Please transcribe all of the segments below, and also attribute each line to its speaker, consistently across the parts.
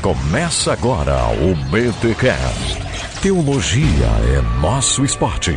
Speaker 1: Começa agora o BTCast. Teologia é nosso esporte.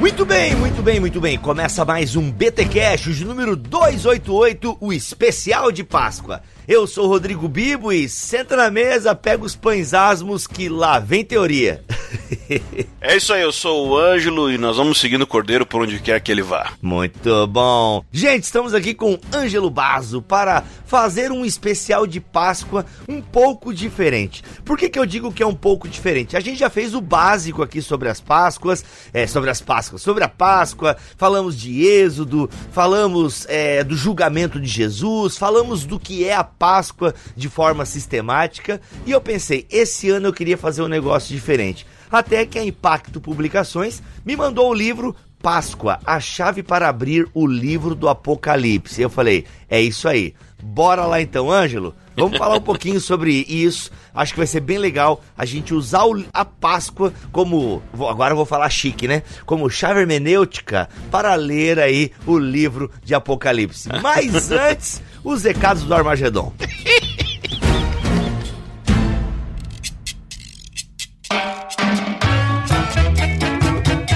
Speaker 2: Muito bem, muito bem, muito bem. Começa mais um BT Cash, de número 288, o especial de Páscoa. Eu sou o Rodrigo Bibo e senta na mesa, pega os pães asmos que lá vem teoria.
Speaker 3: é isso aí, eu sou o Ângelo e nós vamos seguindo o Cordeiro por onde quer que ele vá.
Speaker 2: Muito bom. Gente, estamos aqui com Ângelo Bazo para fazer um especial de Páscoa um pouco diferente. Por que, que eu digo que é um pouco diferente? A gente já fez o básico aqui sobre as Páscoas, é, sobre as Páscoas, sobre a Páscoa, falamos de Êxodo, falamos é, do julgamento de Jesus, falamos do que é a Páscoa de forma sistemática e eu pensei, esse ano eu queria fazer um negócio diferente. Até que a Impacto Publicações me mandou o livro Páscoa, a chave para abrir o livro do Apocalipse. Eu falei, é isso aí. Bora lá então, Ângelo. Vamos falar um pouquinho sobre isso. Acho que vai ser bem legal a gente usar a Páscoa como. Agora eu vou falar chique, né? Como chave hermenêutica para ler aí o livro de Apocalipse. Mas antes, os recados do Armagedon.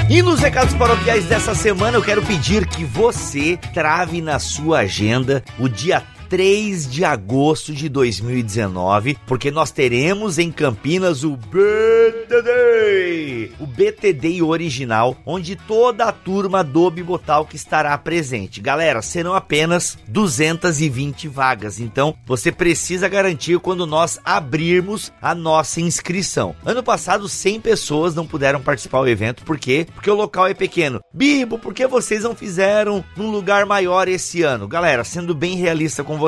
Speaker 2: E nos recados paroquiais dessa semana eu quero pedir que você trave na sua agenda o dia 3 de agosto de 2019, porque nós teremos em Campinas o BTD, o BTD original, onde toda a turma do Bibotalk estará presente. Galera, serão apenas 220 vagas, então você precisa garantir quando nós abrirmos a nossa inscrição. Ano passado 100 pessoas não puderam participar do evento, por quê? Porque o local é pequeno. Bibo, por que vocês não fizeram num lugar maior esse ano? Galera, sendo bem realista com vocês.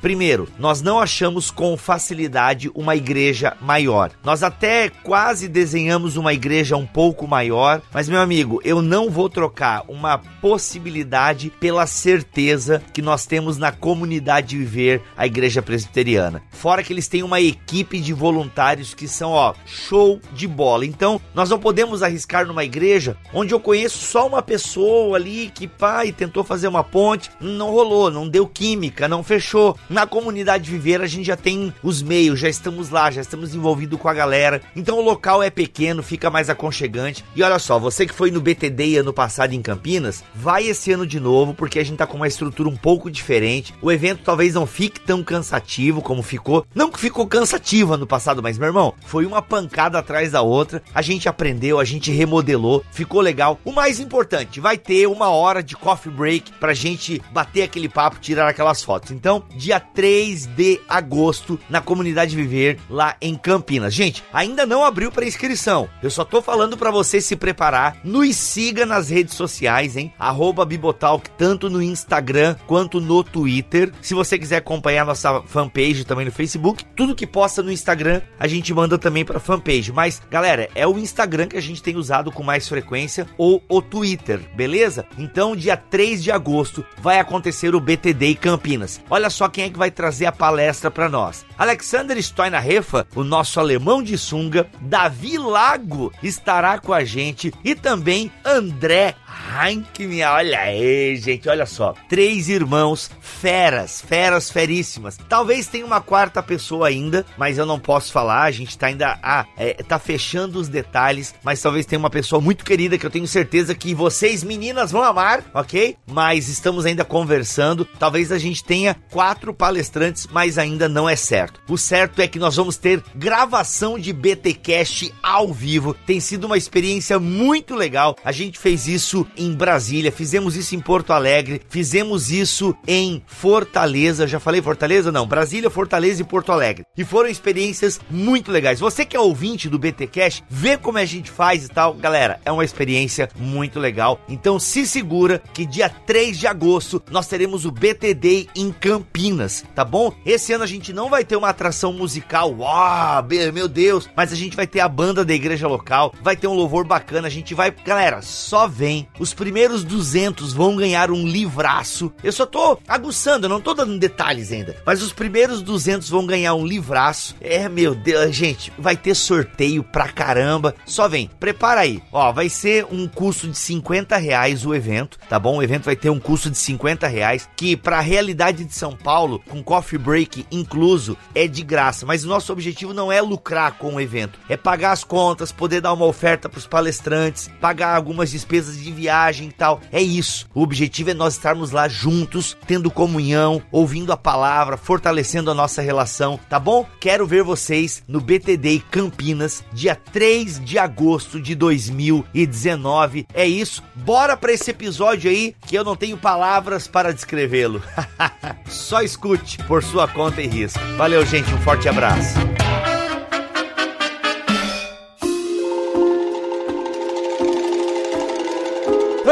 Speaker 2: Primeiro, nós não achamos com facilidade uma igreja maior. Nós até quase desenhamos uma igreja um pouco maior, mas meu amigo, eu não vou trocar uma possibilidade pela certeza que nós temos na comunidade viver a igreja presbiteriana. Fora que eles têm uma equipe de voluntários que são, ó, show de bola. Então, nós não podemos arriscar numa igreja onde eu conheço só uma pessoa ali que pai tentou fazer uma ponte, não rolou, não deu química, não fechou. Na comunidade viver a gente já tem os meios, já estamos lá, já estamos envolvidos com a galera. Então o local é pequeno, fica mais aconchegante. E olha só, você que foi no BTD ano passado em Campinas, vai esse ano de novo, porque a gente tá com uma estrutura um pouco diferente. O evento talvez não fique tão cansativo como ficou. Não que ficou cansativo ano passado, mas meu irmão, foi uma pancada atrás da outra. A gente aprendeu, a gente remodelou, ficou legal. O mais importante, vai ter uma hora de coffee break pra gente bater aquele papo, tirar aquelas fotos. Então, dia 3 de agosto, na comunidade Viver, lá em Campinas. Gente, ainda não abriu para inscrição. Eu só tô falando para você se preparar. Nos siga nas redes sociais, hein? Arroba Bibotalk, tanto no Instagram quanto no Twitter. Se você quiser acompanhar nossa fanpage também no Facebook, tudo que posta no Instagram, a gente manda também pra fanpage. Mas, galera, é o Instagram que a gente tem usado com mais frequência ou o Twitter, beleza? Então, dia 3 de agosto vai acontecer o BTD Campinas. Olha só quem é que vai trazer a palestra para nós. Alexander Steinrefa, o nosso alemão de sunga, Davi Lago estará com a gente e também André Heinkman. Olha aí, gente, olha só. Três irmãos feras, feras feríssimas. Talvez tenha uma quarta pessoa ainda, mas eu não posso falar. A gente tá ainda ah, é, tá fechando os detalhes, mas talvez tenha uma pessoa muito querida que eu tenho certeza que vocês meninas vão amar, ok? Mas estamos ainda conversando. Talvez a gente tenha quatro palestrantes, mas ainda não é certo. O certo é que nós vamos ter gravação de BTcast ao vivo. Tem sido uma experiência muito legal. A gente fez isso em Brasília, fizemos isso em Porto Alegre, fizemos isso em Fortaleza. Já falei Fortaleza? Não, Brasília, Fortaleza e Porto Alegre. E foram experiências muito legais. Você que é ouvinte do BTcast, vê como a gente faz e tal. Galera, é uma experiência muito legal. Então se segura que dia 3 de agosto nós teremos o BTD em Campinas, tá bom? Esse ano a gente não vai ter uma atração musical, uau, meu Deus, mas a gente vai ter a banda da igreja local, vai ter um louvor bacana, a gente vai, galera, só vem Os primeiros 200 vão ganhar um livraço. Eu só tô aguçando, não tô dando detalhes ainda. Mas os primeiros 200 vão ganhar um livraço. É, meu Deus, gente, vai ter sorteio pra caramba. Só vem, prepara aí. Ó, vai ser um custo de 50 reais o evento, tá bom? O evento vai ter um custo de 50 reais, que pra realidade de São Paulo, com coffee break incluso, é de graça. Mas o nosso objetivo não é lucrar com o evento, é pagar as contas, poder dar uma oferta pros palestrantes, pagar algumas despesas de viagem e tal. É isso. O objetivo é nós estarmos lá juntos, tendo comunhão, ouvindo a palavra, fortalecendo a nossa relação, tá bom? Quero ver vocês no BTD Campinas, dia 3 de agosto de 2019. É isso. Bora para esse episódio aí que eu não tenho palavras para descrevê-lo. Só escute por sua conta e risco. Valeu, gente. Um forte abraço.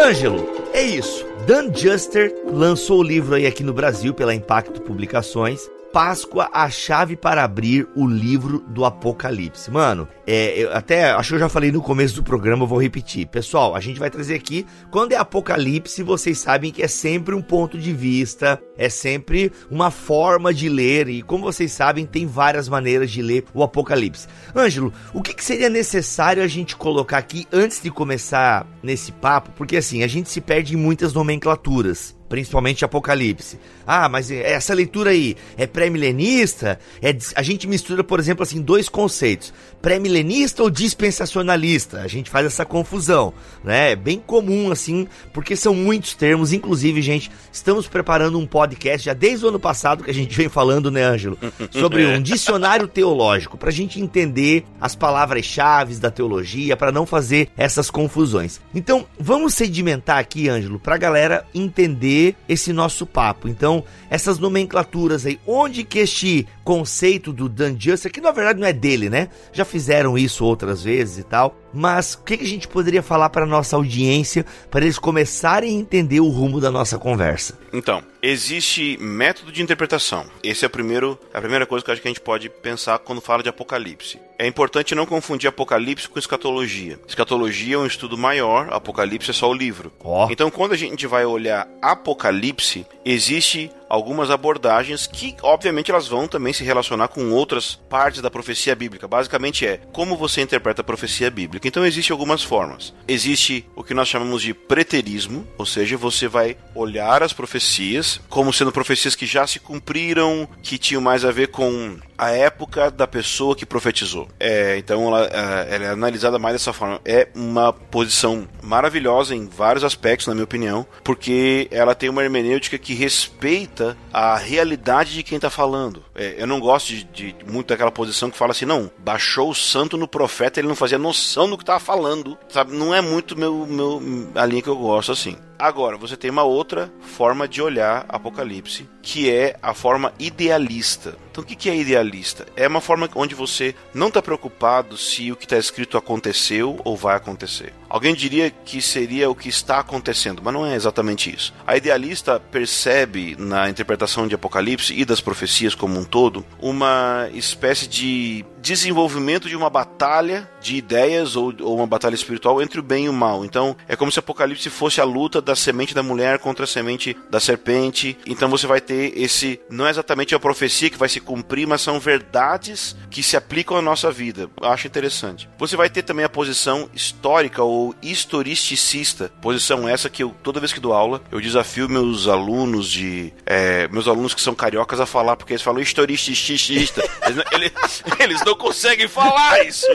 Speaker 2: Ângelo, é isso. Dan Juster lançou o livro aí aqui no Brasil pela Impacto Publicações. Páscoa, a chave para abrir o livro do Apocalipse. Mano, é, eu até acho que eu já falei no começo do programa, eu vou repetir. Pessoal, a gente vai trazer aqui, quando é Apocalipse, vocês sabem que é sempre um ponto de vista, é sempre uma forma de ler, e como vocês sabem, tem várias maneiras de ler o Apocalipse. Ângelo, o que, que seria necessário a gente colocar aqui antes de começar nesse papo? Porque assim, a gente se perde em muitas nomenclaturas principalmente Apocalipse. Ah, mas essa leitura aí é pré-milenista? É, a gente mistura, por exemplo, assim, dois conceitos: pré-milenista ou dispensacionalista? A gente faz essa confusão, né? É bem comum, assim, porque são muitos termos. Inclusive, gente, estamos preparando um podcast já desde o ano passado que a gente vem falando, né, Ângelo? Sobre um dicionário teológico, para a gente entender as palavras-chave da teologia, para não fazer essas confusões. Então, vamos sedimentar aqui, Ângelo, para a galera entender esse nosso papo. Então, essas nomenclaturas aí, onde que este conceito do Dan Juster, que na verdade não é dele, né? Já fizeram isso outras vezes e tal. Mas o que, que a gente poderia falar para nossa audiência para eles começarem a entender o rumo da nossa conversa?
Speaker 3: Então, existe método de interpretação. Esse é o primeiro, a primeira coisa que acho que a gente pode pensar quando fala de Apocalipse. É importante não confundir Apocalipse com escatologia. Escatologia é um estudo maior, Apocalipse é só o livro. Oh. Então, quando a gente vai olhar Apocalipse, existe algumas abordagens que, obviamente, elas vão também se relacionar com outras partes da profecia bíblica. Basicamente é como você interpreta a profecia bíblica. Então, existem algumas formas. Existe o que nós chamamos de preterismo, ou seja, você vai olhar as profecias como sendo profecias que já se cumpriram, que tinham mais a ver com a época da pessoa que profetizou. É, então ela, é, ela, é analisada mais dessa forma. É uma posição maravilhosa em vários aspectos, na minha opinião, porque ela tem uma hermenêutica que respeita a realidade de quem está falando. É, eu não gosto de, de, muito daquela posição que fala assim, não, baixou o santo no profeta, ele não fazia noção do que estava falando, sabe? Não é muito meu, meu a linha que eu gosto assim. Agora, você tem uma outra forma de olhar Apocalipse, que é a forma idealista. Então, o que é idealista? É uma forma onde você não está preocupado se o que está escrito aconteceu ou vai acontecer. Alguém diria que seria o que está acontecendo, mas não é exatamente isso. A idealista percebe na interpretação de Apocalipse e das profecias como um todo uma espécie de desenvolvimento de uma batalha de ideias ou, ou, uma batalha espiritual entre o bem e o mal. Então, é como se Apocalipse fosse a luta da semente da mulher contra a semente da serpente. Então, você vai ter esse. Não é exatamente a profecia que vai se cumprir, mas são verdades que se aplicam à nossa vida. Eu acho interessante. Você vai ter também a posição histórica ou historisticista, posição essa que eu, toda vez que dou aula, eu desafio meus alunos de. É, meus alunos que são cariocas a falar, porque eles falam historisticista. eles, eles, eles, não conseguem falar isso.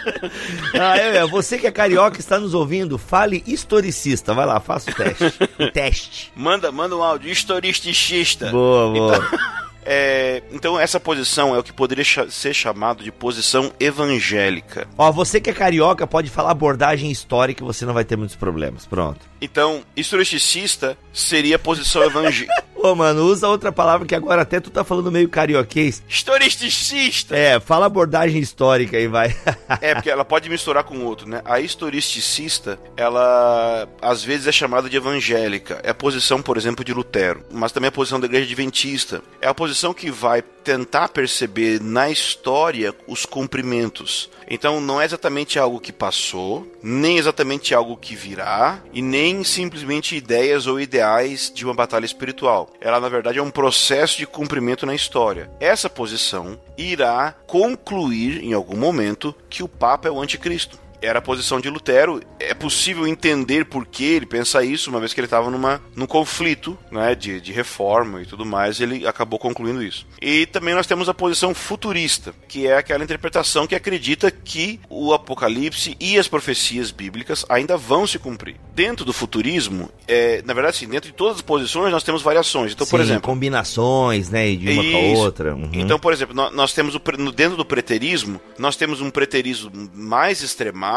Speaker 2: ah, é, é, você que é carioca está nos ouvindo, fale historicista. Vai lá, faça o teste. teste.
Speaker 3: Manda, manda um áudio, historisticista.
Speaker 2: Boa, boa. Então...
Speaker 3: É, então essa posição é o que poderia ser chamado de posição evangélica.
Speaker 2: Ó, você que é carioca pode falar abordagem histórica e você não vai ter muitos problemas. Pronto.
Speaker 3: Então, historicista seria a posição evangélica.
Speaker 2: Ô, mano, usa outra palavra que agora até tu tá falando meio carioquês.
Speaker 3: Historisticista!
Speaker 2: É, fala abordagem histórica aí, vai.
Speaker 3: é, porque ela pode misturar com outro, né? A historisticista, ela às vezes é chamada de evangélica. É a posição, por exemplo, de Lutero. Mas também é a posição da igreja adventista. É a posição que vai tentar perceber na história os cumprimentos. Então não é exatamente algo que passou, nem exatamente algo que virá, e nem simplesmente ideias ou ideais de uma batalha espiritual. Ela, na verdade, é um processo de cumprimento na história. Essa posição irá concluir, em algum momento, que o Papa é o anticristo era a posição de Lutero. É possível entender por que ele pensa isso, uma vez que ele estava numa num conflito, né, de, de reforma e tudo mais, ele acabou concluindo isso. E também nós temos a posição futurista, que é aquela interpretação que acredita que o Apocalipse e as profecias bíblicas ainda vão se cumprir. Dentro do futurismo, é, na verdade, sim, dentro de todas as posições nós temos variações. Então,
Speaker 2: Sim,
Speaker 3: por exemplo,
Speaker 2: combinações, né, de uma com a
Speaker 3: Isso.
Speaker 2: outra. Uhum.
Speaker 3: Então, por exemplo, nó- nós temos o, dentro do preterismo, nós temos um preterismo mais extremado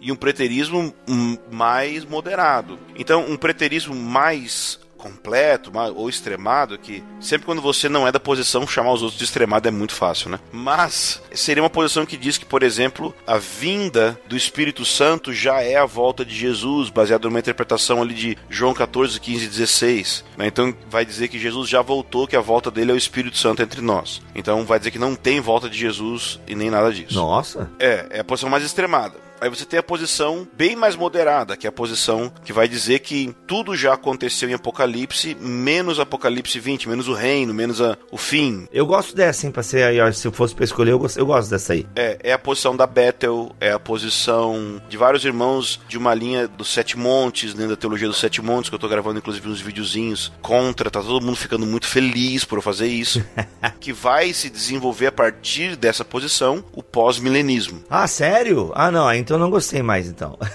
Speaker 3: e um preterismo hum, mais moderado. Então, um preterismo mais completo ou extremado, que sempre quando você não é da posição, chamar os outros de extremado é muito fácil, né? Mas seria uma posição que diz que, por exemplo, a vinda do Espírito Santo já é a volta de Jesus, baseado numa interpretação ali de João 14, 15 e 16. né? Então vai dizer que Jesus já voltou, que a volta dele é o Espírito Santo entre nós. Então vai dizer que não tem volta de Jesus e nem nada disso.
Speaker 2: Nossa.
Speaker 3: É, é a posição mais extremada. Aí você tem a posição bem mais moderada, que é a posição que vai dizer que tudo já aconteceu em Apocalipse, menos Apocalipse 20, menos o reino, menos a- o fim.
Speaker 2: Eu gosto dessa, hein, pra ser aí, ó, se eu fosse pra escolher, eu gosto, eu gosto dessa aí.
Speaker 3: É, é a posição da Bethel, é a posição de vários irmãos de uma linha dos Sete Montes, né, da teologia dos Sete Montes, que eu tô gravando inclusive uns videozinhos contra, tá todo mundo ficando muito feliz por eu fazer isso, que vai se desenvolver a partir dessa posição o pós-milenismo.
Speaker 2: Ah, sério? Ah, não, então eu não gostei mais, então.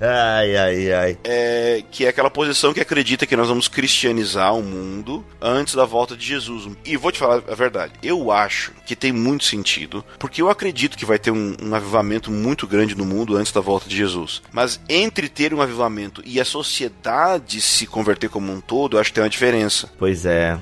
Speaker 2: ai, ai, ai.
Speaker 3: é, que é aquela posição que acredita que nós vamos cristianizar o mundo antes da volta de Jesus. E vou te falar a verdade, eu acho que tem muito sentido, porque eu acredito que vai ter um, um avivamento muito grande no mundo antes da volta de Jesus. Mas entre ter um avivamento e a sociedade se converter como um todo, eu acho que tem uma diferença.
Speaker 2: Pois é.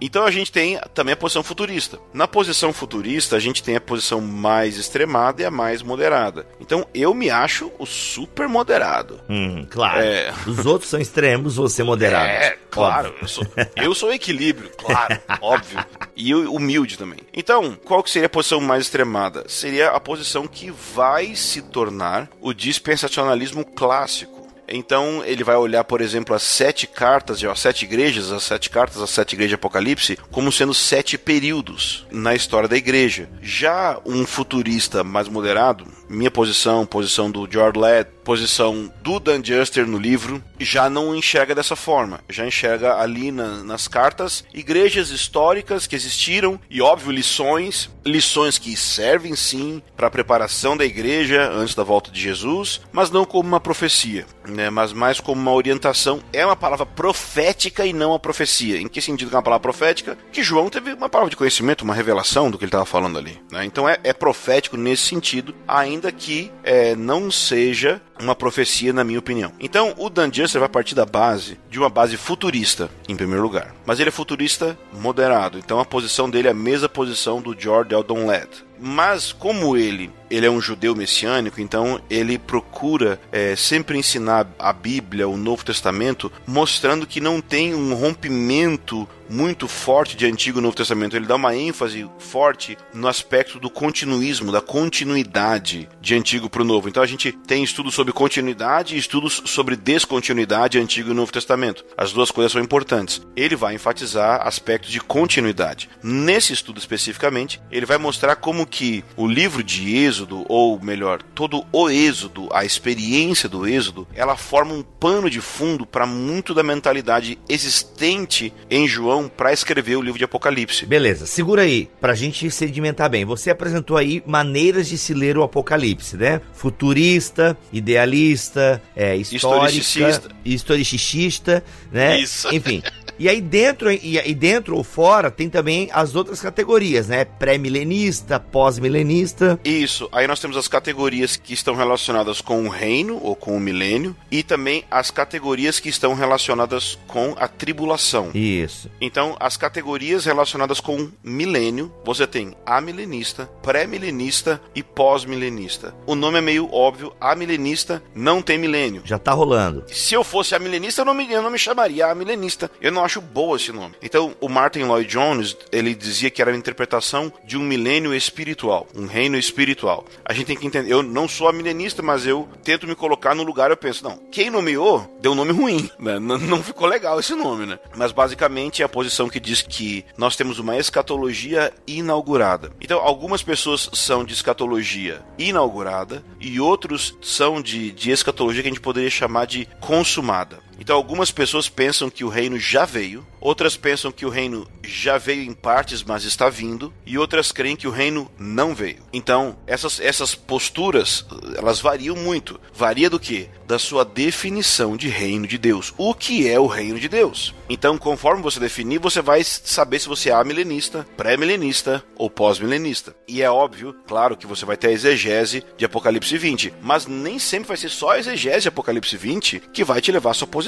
Speaker 3: Então a gente tem também a posição futurista. Na posição futurista, a gente tem a posição mais extremada e a mais moderada. Então eu me acho o super moderado.
Speaker 2: Hum, claro.
Speaker 3: É.
Speaker 2: Os outros são extremos, você é moderado.
Speaker 3: É, claro.
Speaker 2: Óbvio.
Speaker 3: Eu sou, eu sou equilíbrio, claro, óbvio. E humilde também. Então, qual que seria a posição mais extremada? Seria a posição que vai se tornar o dispensacionalismo clássico. Então ele vai olhar, por exemplo, as sete cartas, as sete igrejas, as sete cartas, as sete igrejas de Apocalipse, como sendo sete períodos na história da igreja. Já um futurista mais moderado, minha posição, posição do George Led, posição do Dan Juster no livro, já não enxerga dessa forma. Já enxerga ali na- nas cartas igrejas históricas que existiram e, óbvio, lições, lições que servem sim para a preparação da igreja antes da volta de Jesus, mas não como uma profecia, né? mas mais como uma orientação. É uma palavra profética e não uma profecia. Em que sentido que é uma palavra profética? Que João teve uma palavra de conhecimento, uma revelação do que ele estava falando ali. né? Então é, é profético nesse sentido, ainda que é, não seja uma profecia, na minha opinião. Então, o Dan Juster vai partir da base de uma base futurista, em primeiro lugar. Mas ele é futurista moderado. Então, a posição dele é a mesma posição do George Eldon Ladd. Mas, como ele, ele é um judeu messiânico, então ele procura é, sempre ensinar a Bíblia, o Novo Testamento, mostrando que não tem um rompimento muito forte de Antigo e Novo Testamento. Ele dá uma ênfase forte no aspecto do continuismo, da continuidade de Antigo para o Novo. Então a gente tem estudos sobre continuidade e estudos sobre descontinuidade Antigo e Novo Testamento. As duas coisas são importantes. Ele vai enfatizar aspectos de continuidade. Nesse estudo especificamente, ele vai mostrar como que o livro de Êxodo, ou melhor, todo o Êxodo, a experiência do Êxodo, ela forma um pano de fundo para muito da mentalidade existente em João para escrever o livro de Apocalipse.
Speaker 2: Beleza, segura aí, pra gente sedimentar bem. Você apresentou aí maneiras de se ler o Apocalipse, né? Futurista, idealista, é, histórica,
Speaker 3: Historicista.
Speaker 2: historicista, né?
Speaker 3: Isso.
Speaker 2: Enfim. E aí dentro e, e dentro ou fora tem também as outras categorias, né? Pré-milenista, pós-milenista.
Speaker 3: Isso. Aí nós temos as categorias que estão relacionadas com o reino ou com o milênio e também as categorias que estão relacionadas com a tribulação.
Speaker 2: Isso.
Speaker 3: Então, as categorias relacionadas com milênio, você tem amilenista, pré-milenista e pós-milenista. O nome é meio óbvio, amilenista não tem milênio.
Speaker 2: Já tá rolando.
Speaker 3: Se eu fosse a milenista, eu não me, eu não me chamaria a milenista. Eu não acho boa esse nome. Então, o Martin Lloyd Jones, ele dizia que era a interpretação de um milênio espiritual, um reino espiritual. A gente tem que entender, eu não sou milenista, mas eu tento me colocar no lugar, eu penso, não, quem nomeou deu um nome ruim, né? Não, não ficou legal esse nome, né? Mas basicamente é a posição que diz que nós temos uma escatologia inaugurada. Então, algumas pessoas são de escatologia inaugurada e outros são de, de escatologia que a gente poderia chamar de consumada. Então, algumas pessoas pensam que o reino já veio, outras pensam que o reino já veio em partes, mas está vindo, e outras creem que o reino não veio. Então, essas, essas posturas, elas variam muito. Varia do que? Da sua definição de reino de Deus. O que é o reino de Deus? Então, conforme você definir, você vai saber se você é milenista, pré-milenista ou pós-milenista. E é óbvio, claro, que você vai ter a exegese de Apocalipse 20, mas nem sempre vai ser só a exegese de Apocalipse 20 que vai te levar à sua posição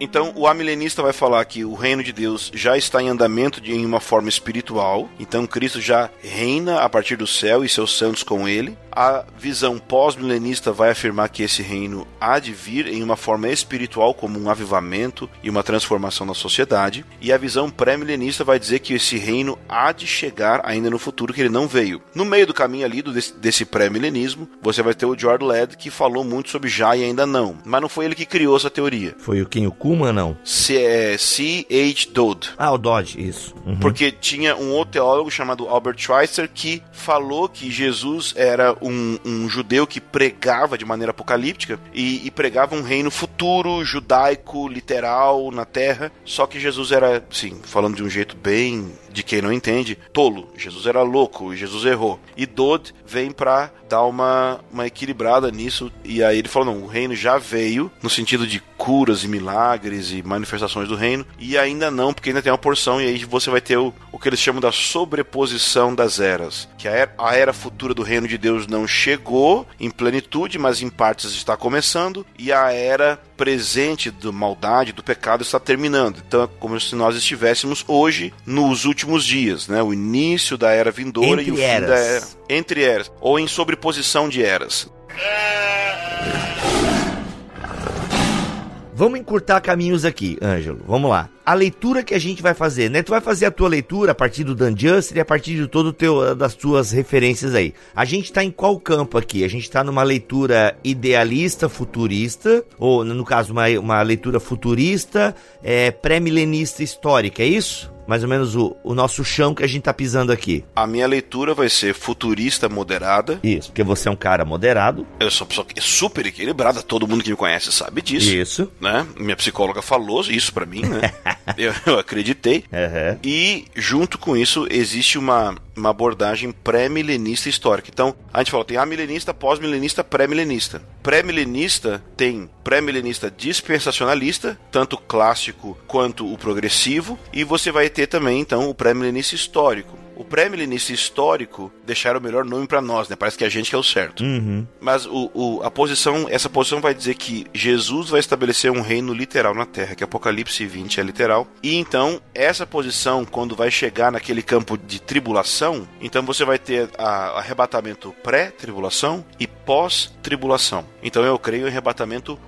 Speaker 3: Então, o amilenista vai falar que o reino de Deus já está em andamento de, em uma forma espiritual. Então, Cristo já reina a partir do céu e seus santos com ele. A visão pós-milenista vai afirmar que esse reino há de vir em uma forma espiritual, como um avivamento e uma transformação na sociedade. E a visão pré-milenista vai dizer que esse reino há de chegar ainda no futuro, que ele não veio. No meio do caminho ali do, desse, desse pré-milenismo, você vai ter o George Led, que falou muito sobre já e ainda não. Mas não foi ele que criou essa teoria.
Speaker 2: Foi o quem? O Kuma, não?
Speaker 3: C.H. É, Dodd.
Speaker 2: Ah, o Dodd, isso.
Speaker 3: Uhum. Porque tinha um outro teólogo chamado Albert Schweitzer que falou que Jesus era um, um judeu que pregava de maneira apocalíptica e, e, pregava um reino futuro, judaico, literal na terra. Só que Jesus era, sim, falando de um jeito bem de quem não entende, tolo. Jesus era louco Jesus errou. E Dodd vem para dar uma, uma equilibrada nisso. E aí ele falou: não, o reino já veio, no sentido de curas e milagres e manifestações do reino, e ainda não, porque ainda tem uma porção, e aí você vai ter o, o que eles chamam da sobreposição das eras. Que a era, a era futura do reino de Deus não chegou em plenitude, mas em partes está começando, e a era presente da maldade, do pecado está terminando. Então é como se nós estivéssemos hoje nos últimos dias, né? O início da era vindoura
Speaker 2: Entre
Speaker 3: e o
Speaker 2: eras.
Speaker 3: fim da era. Entre eras. Ou em sobreposição de eras.
Speaker 2: Vamos encurtar caminhos aqui, Ângelo. Vamos lá. A leitura que a gente vai fazer, né? Tu vai fazer a tua leitura a partir do Dan Juster e a partir de todo teu das tuas referências aí. A gente tá em qual campo aqui? A gente tá numa leitura idealista, futurista, ou no caso uma, uma leitura futurista, é, pré-milenista histórica, é isso? mais ou menos o, o nosso chão que a gente tá pisando aqui.
Speaker 3: A minha leitura vai ser futurista moderada.
Speaker 2: Isso, porque você é um cara moderado.
Speaker 3: Eu sou uma pessoa super equilibrada, todo mundo que me conhece sabe disso.
Speaker 2: Isso.
Speaker 3: Né? Minha psicóloga falou isso para mim, né? eu, eu, acreditei.
Speaker 2: Uhum.
Speaker 3: E junto com isso existe uma, uma abordagem pré-milenista histórica. Então, a gente falou, tem a milenista, pós-milenista, pré-milenista. Pré-milenista tem pré-milenista dispensacionalista, tanto clássico quanto o progressivo, e você vai ter também, então, o pré-milenista histórico. O pré-milenista histórico deixaram o melhor nome para nós, né? Parece que a gente que é o certo.
Speaker 2: Uhum.
Speaker 3: Mas o, o, a posição, essa posição vai dizer que Jesus vai estabelecer um reino literal na Terra, que Apocalipse 20 é literal. E então, essa posição, quando vai chegar naquele campo de tribulação, então você vai ter a, arrebatamento pré-tribulação e pós-tribulação. Então eu creio em arrebatamento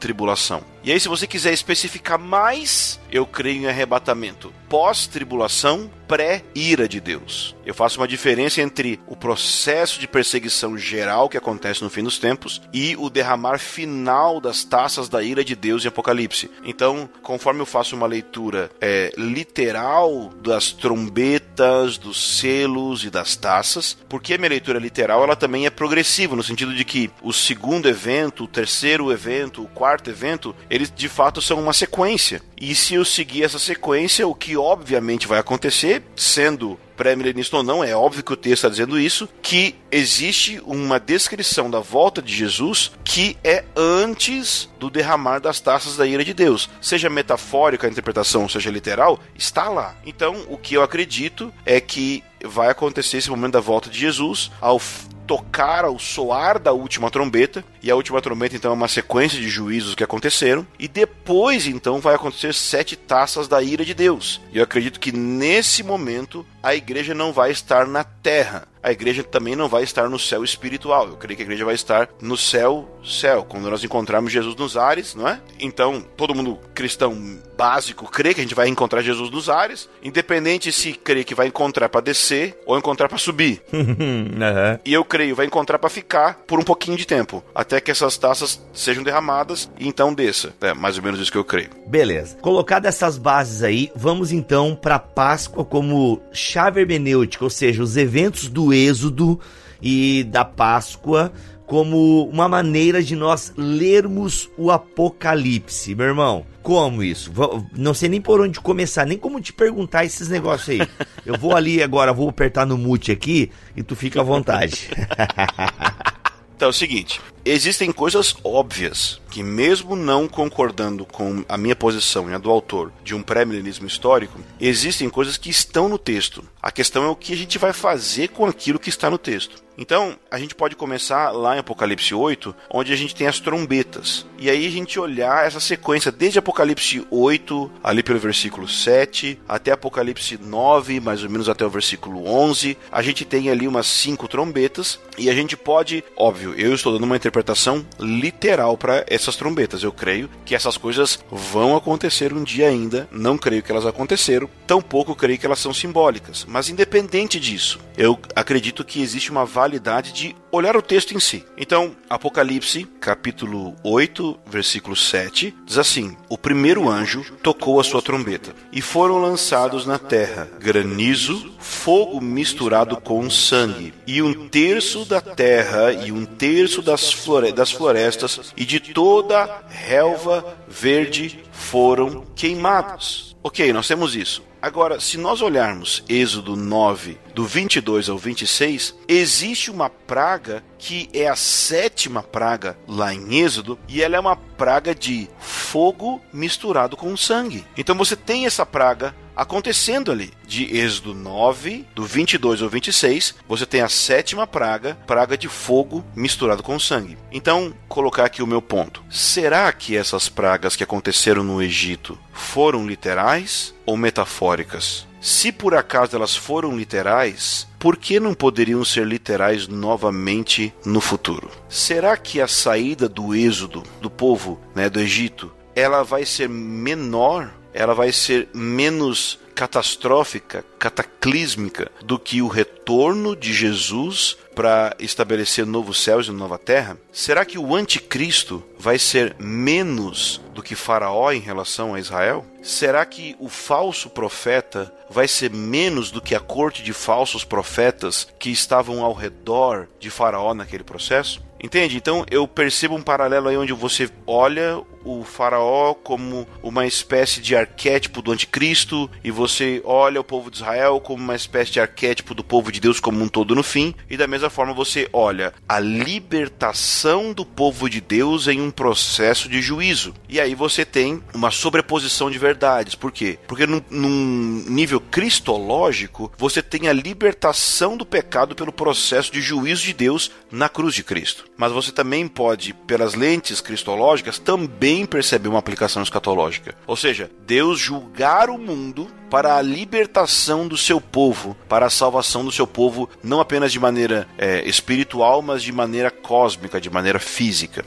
Speaker 3: pós-tribulação. E aí, se você quiser especificar mais, eu creio em arrebatamento pós-tribulação, pré-ira de Deus. Eu faço uma diferença entre o processo de perseguição geral que acontece no fim dos tempos e o derramar final das taças da ira de Deus em Apocalipse. Então, conforme eu faço uma leitura é, literal das trombetas, dos selos e das taças, porque a minha leitura literal ela também é progressiva, no sentido de que o segundo evento, o terceiro evento, o quarto quarto evento, eles de fato são uma sequência. E se eu seguir essa sequência, o que obviamente vai acontecer, sendo pré-milenista ou não, é óbvio que o texto está dizendo isso, que existe uma descrição da volta de Jesus que é antes do derramar das taças da ira de Deus. Seja metafórica a interpretação, seja literal, está lá. Então, o que eu acredito é que vai acontecer esse momento da volta de Jesus ao tocar ao soar da última trombeta, e a última trombeta então é uma sequência de juízos que aconteceram, e depois então vai acontecer sete taças da ira de Deus. E eu acredito que nesse momento a igreja não vai estar na terra, a igreja também não vai estar no céu espiritual. Eu creio que a igreja vai estar no céu, céu, quando nós encontrarmos Jesus nos ares, não é? Então, todo mundo cristão básico crê que a gente vai encontrar Jesus nos ares, independente se crê que vai encontrar para descer ou encontrar para subir. uhum. E eu creio vai encontrar para ficar por um pouquinho de tempo, até que essas taças sejam derramadas e então desça. É mais ou menos isso que eu creio.
Speaker 2: Beleza. Colocadas essas bases aí, vamos então para Páscoa como chave hermenêutica, ou seja, os eventos do Êxodo e da Páscoa como uma maneira de nós lermos o Apocalipse, meu irmão. Como isso? Não sei nem por onde começar, nem como te perguntar esses negócios aí. Eu vou ali agora, vou apertar no mute aqui e tu fica à vontade.
Speaker 3: então é o seguinte, existem coisas óbvias que, mesmo não concordando com a minha posição e a do autor de um pré-milenismo histórico, existem coisas que estão no texto. A questão é o que a gente vai fazer com aquilo que está no texto. Então, a gente pode começar lá em Apocalipse 8, onde a gente tem as trombetas. E aí a gente olhar essa sequência desde Apocalipse 8, ali pelo versículo 7, até Apocalipse 9, mais ou menos até o versículo 11. A gente tem ali umas cinco trombetas e a gente pode, óbvio, eu estou dando uma interpretação literal para essas trombetas. Eu creio que essas coisas vão acontecer um dia ainda. Não creio que elas aconteceram, tampouco creio que elas são simbólicas. Mas independente disso, eu acredito que existe uma validade de olhar o texto em si. Então, Apocalipse, capítulo 8, versículo 7, diz assim: O primeiro anjo tocou a sua trombeta, e foram lançados na terra granizo, fogo misturado com sangue, e um terço da terra e um terço das, flore das florestas e de toda relva verde foram queimados. Ok, nós temos isso. Agora, se nós olharmos Êxodo 9, do 22 ao 26, existe uma praga que é a sétima praga lá em Êxodo, e ela é uma praga de fogo misturado com sangue. Então você tem essa praga acontecendo ali. De Êxodo 9, do 22 ao 26, você tem a sétima praga, praga de fogo misturado com sangue. Então, colocar aqui o meu ponto. Será que essas pragas que aconteceram no Egito foram literais ou metafóricas? Se por acaso elas foram literais, por que não poderiam ser literais novamente no futuro? Será que a saída do êxodo do povo né, do Egito ela vai ser menor? Ela vai ser menos catastrófica, cataclísmica do que o retorno de Jesus para estabelecer novos céus e nova terra? Será que o anticristo vai ser menos do que Faraó em relação a Israel? Será que o falso profeta vai ser menos do que a corte de falsos profetas que estavam ao redor de Faraó naquele processo? Entende? Então eu percebo um paralelo aí onde você olha o faraó como uma espécie de arquétipo do anticristo e você olha o povo de Israel como uma espécie de arquétipo do povo de Deus como um todo no fim e da mesma forma você olha a libertação do povo de Deus em um processo de juízo. E aí você tem uma sobreposição de verdades. Por quê? porque num, num nível cristológico você tem a libertação do pecado pelo processo de juízo de Deus na cruz de Cristo. Mas você também pode pelas lentes cristológicas também também perceber uma aplicação escatológica. Ou seja, Deus julgar o mundo para a libertação do seu povo, para a salvação do seu povo, não apenas de maneira é, espiritual, mas de maneira cósmica, de maneira física.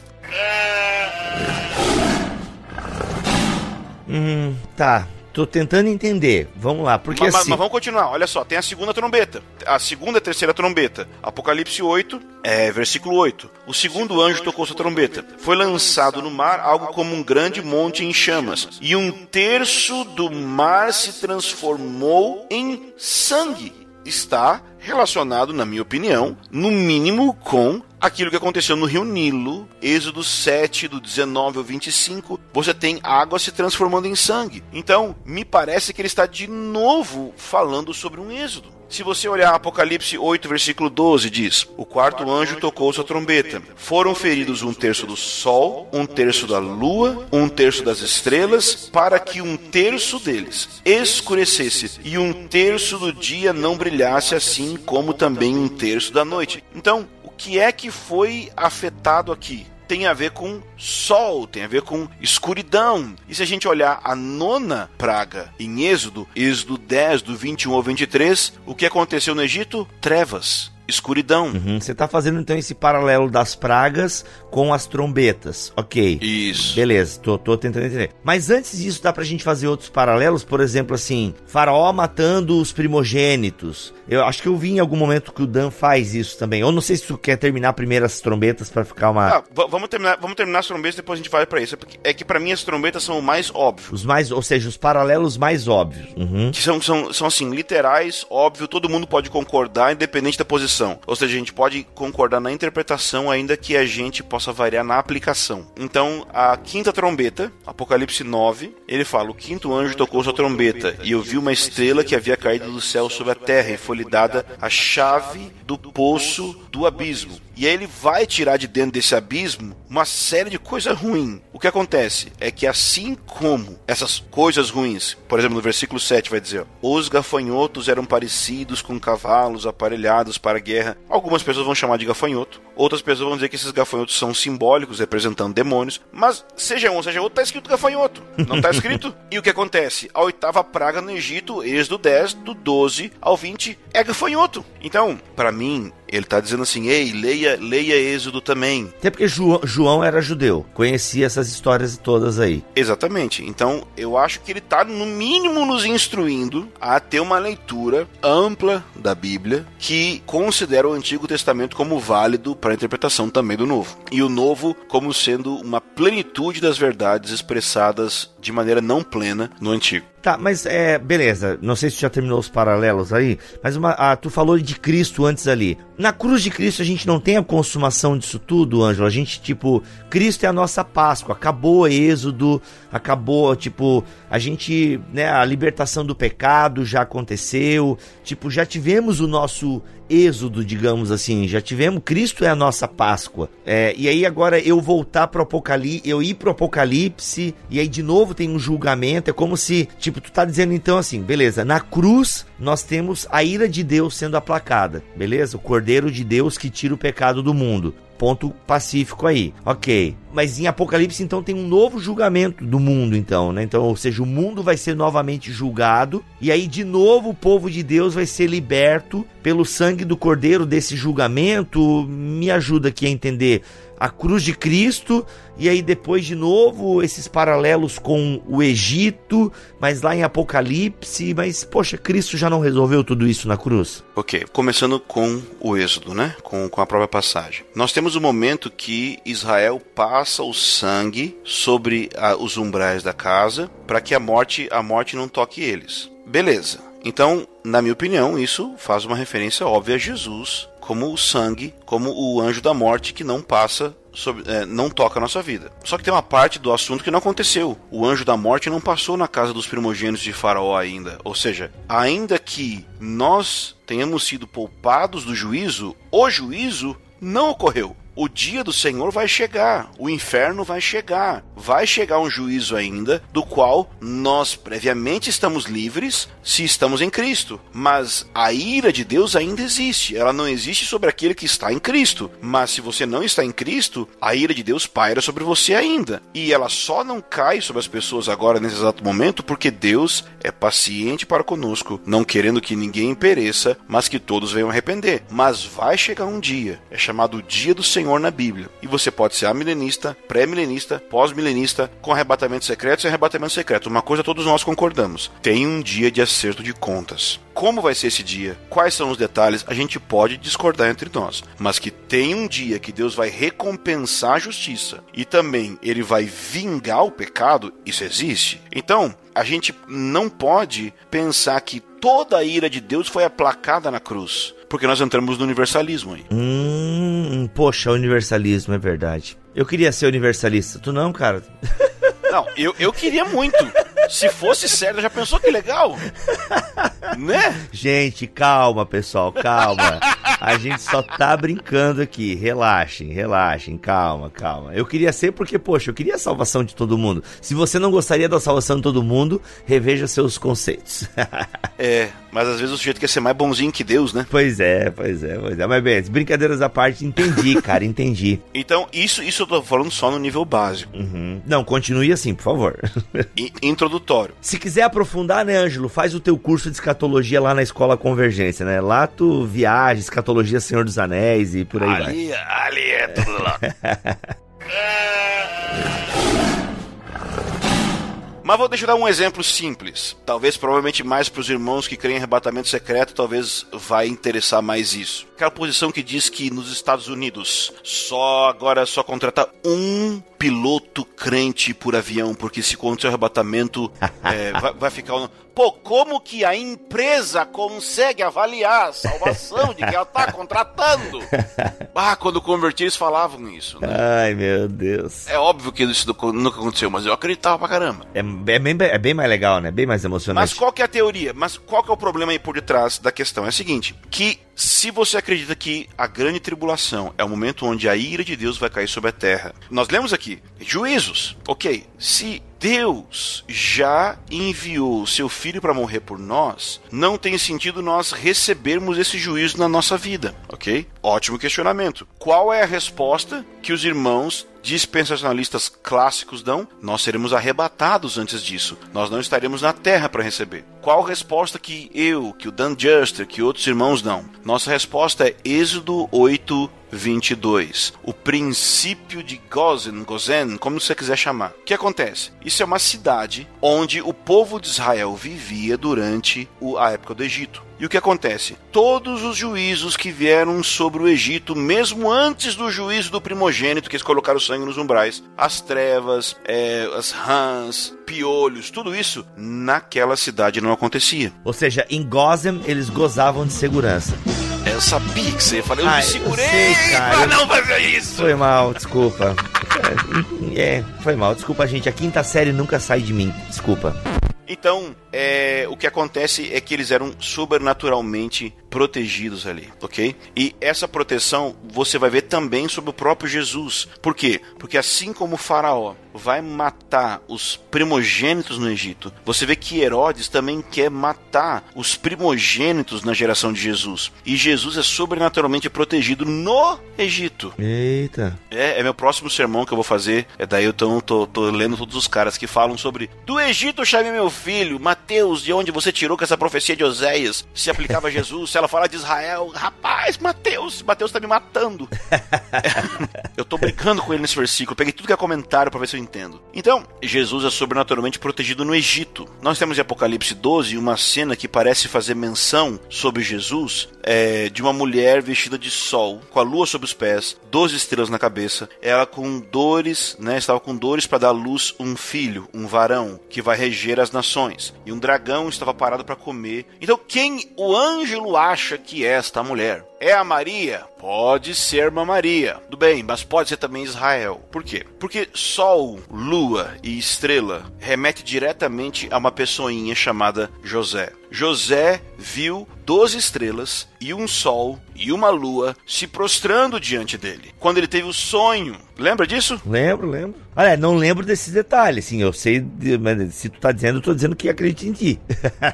Speaker 2: Hum, tá. Tô tentando entender. Vamos lá, porque
Speaker 3: mas,
Speaker 2: assim...
Speaker 3: mas, vamos continuar. Olha só, tem a segunda trombeta. A segunda e a terceira trombeta. Apocalipse 8, é, versículo 8. O segundo anjo tocou sua trombeta. Foi lançado no mar algo como um grande monte em chamas. E um terço do mar se transformou em sangue. Está relacionado, na minha opinião, no mínimo com aquilo que aconteceu no Rio Nilo, Êxodo 7, do 19 ao 25, você tem água se transformando em sangue. Então, me parece que ele está de novo falando sobre um êxodo. Se você olhar Apocalipse 8, versículo 12, diz: O quarto anjo tocou sua trombeta. Foram feridos um terço do sol, um terço da lua, um terço das estrelas, para que um terço deles escurecesse e um terço do dia não brilhasse, assim como também um terço da noite. Então, que é que foi afetado aqui? tem a ver com sol, tem a ver com escuridão. E se a gente olhar a nona praga em Êxodo, Êxodo 10, do 21 ao 23, o que aconteceu no Egito? Trevas escuridão.
Speaker 2: Uhum. Você está fazendo então esse paralelo das pragas com as trombetas, ok?
Speaker 3: Isso.
Speaker 2: Beleza, tô, tô tentando entender. Mas antes disso, dá pra gente fazer outros paralelos, por exemplo, assim, Faraó matando os primogênitos. Eu acho que eu vi em algum momento que o Dan faz isso também. Eu não sei se tu quer terminar primeiro as trombetas para ficar uma.
Speaker 3: Ah, vamos terminar, vamos terminar as trombetas depois a gente vai para isso. É que para mim as trombetas são o mais óbvio.
Speaker 2: Os mais, ou seja, os paralelos mais óbvios.
Speaker 3: Uhum. Que são, são, são assim, literais, óbvio, todo mundo pode concordar, independente da posição Ou seja, a gente pode concordar na interpretação, ainda que a gente possa variar na aplicação. Então, a quinta trombeta, Apocalipse 9, ele fala: O quinto anjo tocou sua trombeta, e eu vi uma estrela que havia caído do céu sobre a terra, e foi-lhe dada a chave do poço do abismo. E aí ele vai tirar de dentro desse abismo uma série de coisas ruins. O que acontece é que assim como essas coisas ruins, por exemplo, no versículo 7 vai dizer: Os gafanhotos eram parecidos com cavalos aparelhados para a guerra. Algumas pessoas vão chamar de gafanhoto, outras pessoas vão dizer que esses gafanhotos são simbólicos, representando demônios. Mas seja um, seja outro, está escrito gafanhoto. Não está escrito? e o que acontece? A oitava praga no Egito, Êxodo 10, do 12 ao 20, é gafanhoto. Então, para mim, ele está dizendo assim: ei, leia, leia Êxodo também.
Speaker 2: Até porque João, João era judeu, conhecia essas histórias todas aí.
Speaker 3: Exatamente. Então, eu acho que ele está, no mínimo, nos instruindo a ter uma leitura ampla da Bíblia que considera o Antigo Testamento como válido para a interpretação também do Novo. E o Novo como sendo uma plenitude das verdades expressadas de maneira não plena no Antigo.
Speaker 2: Tá, mas é, beleza. Não sei se já terminou os paralelos aí, mas uma, ah, tu falou de Cristo antes ali. Na cruz de Cristo a gente não tem a consumação disso tudo, Ângelo. A gente, tipo, Cristo é a nossa Páscoa. Acabou o êxodo, acabou, tipo, a gente, né, a libertação do pecado já aconteceu. Tipo, já tivemos o nosso êxodo, digamos assim. Já tivemos, Cristo é a nossa Páscoa. É, e aí agora eu voltar pro Apocalipse, eu ir pro Apocalipse, e aí de novo tem um julgamento. É como se, Tipo, tu tá dizendo então assim, beleza, na cruz nós temos a ira de Deus sendo aplacada, beleza? O Cordeiro de Deus que tira o pecado do mundo. Ponto pacífico aí. Ok. Mas em Apocalipse, então, tem um novo julgamento do mundo, então, né? Então, ou seja, o mundo vai ser novamente julgado. E aí, de novo, o povo de Deus vai ser liberto pelo sangue do Cordeiro desse julgamento. Me ajuda aqui a entender a cruz de Cristo e aí depois de novo esses paralelos com o Egito, mas lá em Apocalipse, mas poxa, Cristo já não resolveu tudo isso na cruz?
Speaker 3: Ok, começando com o Êxodo, né? Com, com a própria passagem. Nós temos o momento que Israel passa o sangue sobre a, os umbrais da casa para que a morte, a morte não toque eles. Beleza. Então, na minha opinião, isso faz uma referência óbvia a Jesus como o sangue, como o anjo da morte que não passa Sobre, é, não toca a nossa vida. Só que tem uma parte do assunto que não aconteceu. O anjo da morte não passou na casa dos primogênitos de Faraó ainda. Ou seja, ainda que nós tenhamos sido poupados do juízo, o juízo não ocorreu o dia do Senhor vai chegar, o inferno vai chegar, vai chegar um juízo ainda, do qual nós previamente estamos livres se estamos em Cristo. Mas a ira de Deus ainda existe, ela não existe sobre aquele que está em Cristo. Mas se você não está em Cristo, a ira de Deus paira sobre você ainda. E ela só não cai sobre as pessoas agora nesse exato momento porque Deus é paciente para conosco, não querendo que ninguém pereça, mas que todos venham arrepender. Mas vai chegar um dia, é chamado o dia do Senhor Senhor na Bíblia. E você pode ser amilenista, pré-milenista, pós-milenista, com arrebatamento secreto sem arrebatamento secreto. Uma coisa todos nós concordamos: tem um dia de acerto de contas. Como vai ser esse dia? Quais são os detalhes? A gente pode discordar entre nós, mas que tem um dia que Deus vai recompensar a justiça e também ele vai vingar o pecado, isso existe. Então, a gente não pode pensar que toda a ira de Deus foi aplacada na cruz, porque nós entramos no universalismo aí.
Speaker 2: Hum poxa, universalismo, é verdade. Eu queria ser universalista. Tu não, cara?
Speaker 3: Não, eu, eu queria muito. Se fosse sério, já pensou que legal? Né?
Speaker 2: Gente, calma, pessoal, calma. A gente só tá brincando aqui. Relaxem, relaxem, calma, calma. Eu queria ser porque, poxa, eu queria a salvação de todo mundo. Se você não gostaria da salvação de todo mundo, reveja seus conceitos.
Speaker 3: é, mas às vezes o sujeito quer ser mais bonzinho que Deus, né?
Speaker 2: Pois é, pois é, pois é. Mas bem, brincadeiras à parte, entendi, cara, entendi.
Speaker 3: Então, isso, isso eu tô falando só no nível básico.
Speaker 2: Uhum. Não, continue assim, por favor.
Speaker 3: Introdutório.
Speaker 2: Se quiser aprofundar, né, Ângelo, faz o teu curso de escatologia lá na Escola Convergência, né? Lá tu viaja, escatologia Senhor dos Anéis e por aí
Speaker 3: ali,
Speaker 2: vai.
Speaker 3: Ali é tudo lá. Mas vou deixar um exemplo simples. Talvez, provavelmente, mais para os irmãos que creem em arrebatamento secreto, talvez vai interessar mais isso. Aquela posição que diz que nos Estados Unidos só agora só contrata um piloto crente por avião, porque se acontecer o arrebatamento, é, vai, vai, ficar. Pô, como que a empresa consegue avaliar a salvação de quem ela tá contratando? Ah, quando converti, eles falavam isso. Né?
Speaker 2: Ai, meu Deus.
Speaker 3: É óbvio que isso nunca aconteceu, mas eu acreditava pra caramba.
Speaker 2: É, é, bem, é bem mais legal, né? Bem mais emocionante.
Speaker 3: Mas qual que é a teoria? Mas qual que é o problema aí por detrás da questão? É o seguinte, que se você acredita que a grande tribulação é o momento onde a ira de Deus vai cair sobre a terra, nós lemos aqui, juízos, ok. Se Deus já enviou seu filho para morrer por nós, não tem sentido nós recebermos esse juízo na nossa vida, ok? Ótimo questionamento. Qual é a resposta que os irmãos dispensacionalistas clássicos dão? Nós seremos arrebatados antes disso. Nós não estaremos na terra para receber. Qual resposta que eu, que o Dan Juster, que outros irmãos dão? Nossa resposta é Êxodo 8, 22. O princípio de Gozen, Gozen, como você quiser chamar. O que acontece? Isso é uma cidade onde o povo de Israel vivia durante a época do Egito. E o que acontece? Todos os juízos que vieram sobre o Egito, mesmo antes do juízo do primogênito, que eles colocaram sangue nos umbrais, as trevas, é, as rãs, piolhos, tudo isso, naquela cidade não acontecia.
Speaker 2: Ou seja, em Gozem eles gozavam de segurança.
Speaker 3: Eu sabia que você ia falar, eu ah, me segurei
Speaker 2: eu sei, cara,
Speaker 3: pra não fazer isso.
Speaker 2: Foi mal, desculpa. É, foi mal, desculpa, gente. A quinta série nunca sai de mim, desculpa.
Speaker 3: Então, é, o que acontece é que eles eram sobrenaturalmente protegidos ali, ok? E essa proteção você vai ver também sobre o próprio Jesus. Por quê? Porque assim como o Faraó vai matar os primogênitos no Egito, você vê que Herodes também quer matar os primogênitos na geração de Jesus. E Jesus é sobrenaturalmente protegido no Egito.
Speaker 2: Eita.
Speaker 3: É, é meu próximo sermão que eu vou fazer. É daí eu tô, tô, tô lendo todos os caras que falam sobre do Egito eu chamei meu filho, Mateus, de onde você tirou que essa profecia de Oséias se aplicava a Jesus? Se ela fala de Israel, rapaz, Mateus, Mateus tá me matando. eu tô brincando com ele nesse versículo. peguei tudo que é comentário para ver se eu entendo. Então, Jesus é sobrenaturalmente protegido no Egito. Nós temos em Apocalipse 12 uma cena que parece fazer menção sobre Jesus é, de uma mulher vestida de sol, com a lua sobre os pés, 12 estrelas na cabeça. Ela com dores, né? Estava com dores para dar à luz um filho, um varão, que vai reger as nações. E um dragão estava parado para comer. Então, quem o ângelo acha que é esta mulher? É a Maria? Pode ser uma Maria. Tudo bem, mas pode ser também Israel. Por quê? Porque Sol, Lua e Estrela remete diretamente a uma pessoinha chamada José. José viu 12 estrelas e um sol e uma lua se prostrando diante dele. Quando ele teve o sonho. Lembra disso?
Speaker 2: Lembro, lembro. Olha, não lembro desses detalhes, sim. Eu sei, mas se tu tá dizendo, eu tô dizendo que acredito em ti.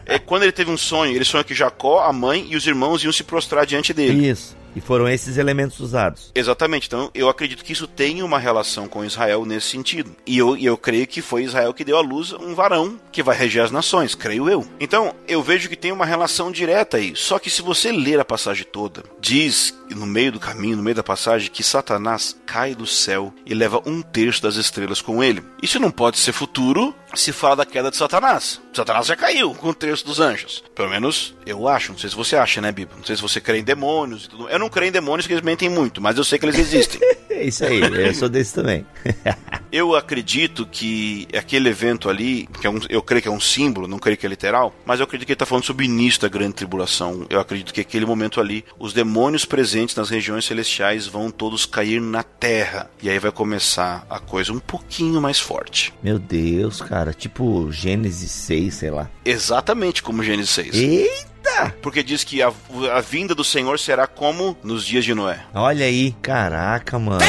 Speaker 3: é quando ele teve um sonho, ele sonhou que Jacó, a mãe e os irmãos iam se prostrar diante dele.
Speaker 2: Isso. E foram esses elementos usados.
Speaker 3: Exatamente. Então, eu acredito que isso tem uma relação com Israel nesse sentido. E eu, eu creio que foi Israel que deu à luz um varão que vai reger as nações, creio eu. Então, eu vejo que tem uma relação direta aí. Só que se você ler a passagem toda, diz no meio do caminho, no meio da passagem, que Satanás cai do céu e leva um terço das estrelas com ele. Isso não pode ser futuro se fala da queda de Satanás. Satanás já caiu com um terço dos anjos. Pelo menos eu acho. Não sei se você acha, né, Bíblia? Não sei se você crê em demônios e tudo. Eu não creio em demônios que eles mentem muito, mas eu sei que eles existem.
Speaker 2: é isso aí, eu sou desse também.
Speaker 3: Eu acredito que aquele evento ali, que é um, eu creio que é um símbolo, não creio que é literal, mas eu acredito que ele está falando sobre o início da grande tribulação. Eu acredito que aquele momento ali, os demônios presentes nas regiões celestiais vão todos cair na terra. E aí vai começar a coisa um pouquinho mais forte.
Speaker 2: Meu Deus, cara, tipo Gênesis 6, sei lá.
Speaker 3: Exatamente como Gênesis 6.
Speaker 2: Eita!
Speaker 3: Porque diz que a, a vinda do Senhor será como nos dias de Noé.
Speaker 2: Olha aí, caraca, mano.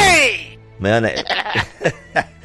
Speaker 2: Mano, é...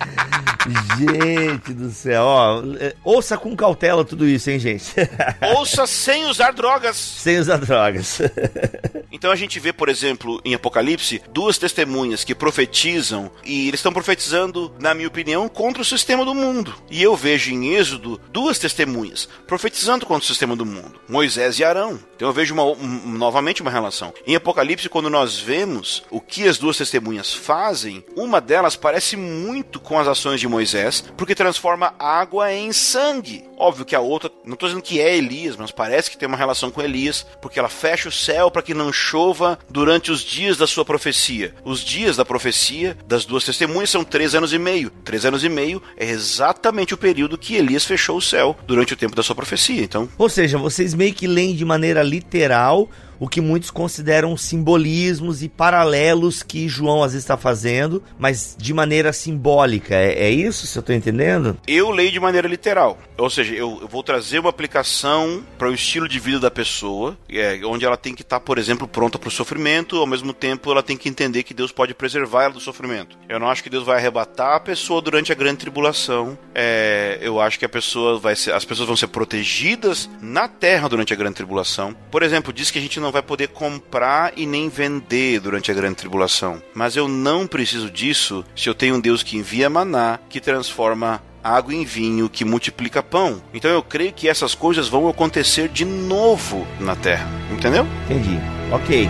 Speaker 2: gente do céu, ó, é, ouça com cautela tudo isso, hein, gente?
Speaker 3: ouça sem usar drogas.
Speaker 2: Sem usar drogas.
Speaker 3: então a gente vê, por exemplo, em Apocalipse, duas testemunhas que profetizam e eles estão profetizando, na minha opinião, contra o sistema do mundo. E eu vejo em Êxodo duas testemunhas profetizando contra o sistema do mundo, Moisés e Arão. Então eu vejo uma, um, novamente uma relação. Em Apocalipse, quando nós vemos o que as duas testemunhas fazem, uma delas parece muito com as ações de Moisés, porque transforma água em sangue. Óbvio que a outra, não estou dizendo que é Elias, mas parece que tem uma relação com Elias, porque ela fecha o céu para que não chova durante os dias da sua profecia. Os dias da profecia das duas testemunhas são três anos e meio. Três anos e meio é exatamente o período que Elias fechou o céu durante o tempo da sua profecia. Então,
Speaker 2: ou seja, vocês meio que leem de maneira literal o que muitos consideram simbolismos e paralelos que João às vezes está fazendo, mas de maneira simbólica. É, é isso, se eu estou entendendo?
Speaker 3: Eu leio de maneira literal. Ou seja, eu, eu vou trazer uma aplicação para o estilo de vida da pessoa, é, onde ela tem que estar, tá, por exemplo, pronta para o sofrimento, ao mesmo tempo ela tem que entender que Deus pode preservar ela do sofrimento. Eu não acho que Deus vai arrebatar a pessoa durante a grande tribulação. É, eu acho que a pessoa vai ser, as pessoas vão ser protegidas na terra durante a grande tribulação. Por exemplo, diz que a gente não vai poder comprar e nem vender durante a grande tribulação. Mas eu não preciso disso se eu tenho um Deus que envia maná, que transforma água em vinho, que multiplica pão. Então eu creio que essas coisas vão acontecer de novo na terra. Entendeu?
Speaker 2: Entendi. Ok.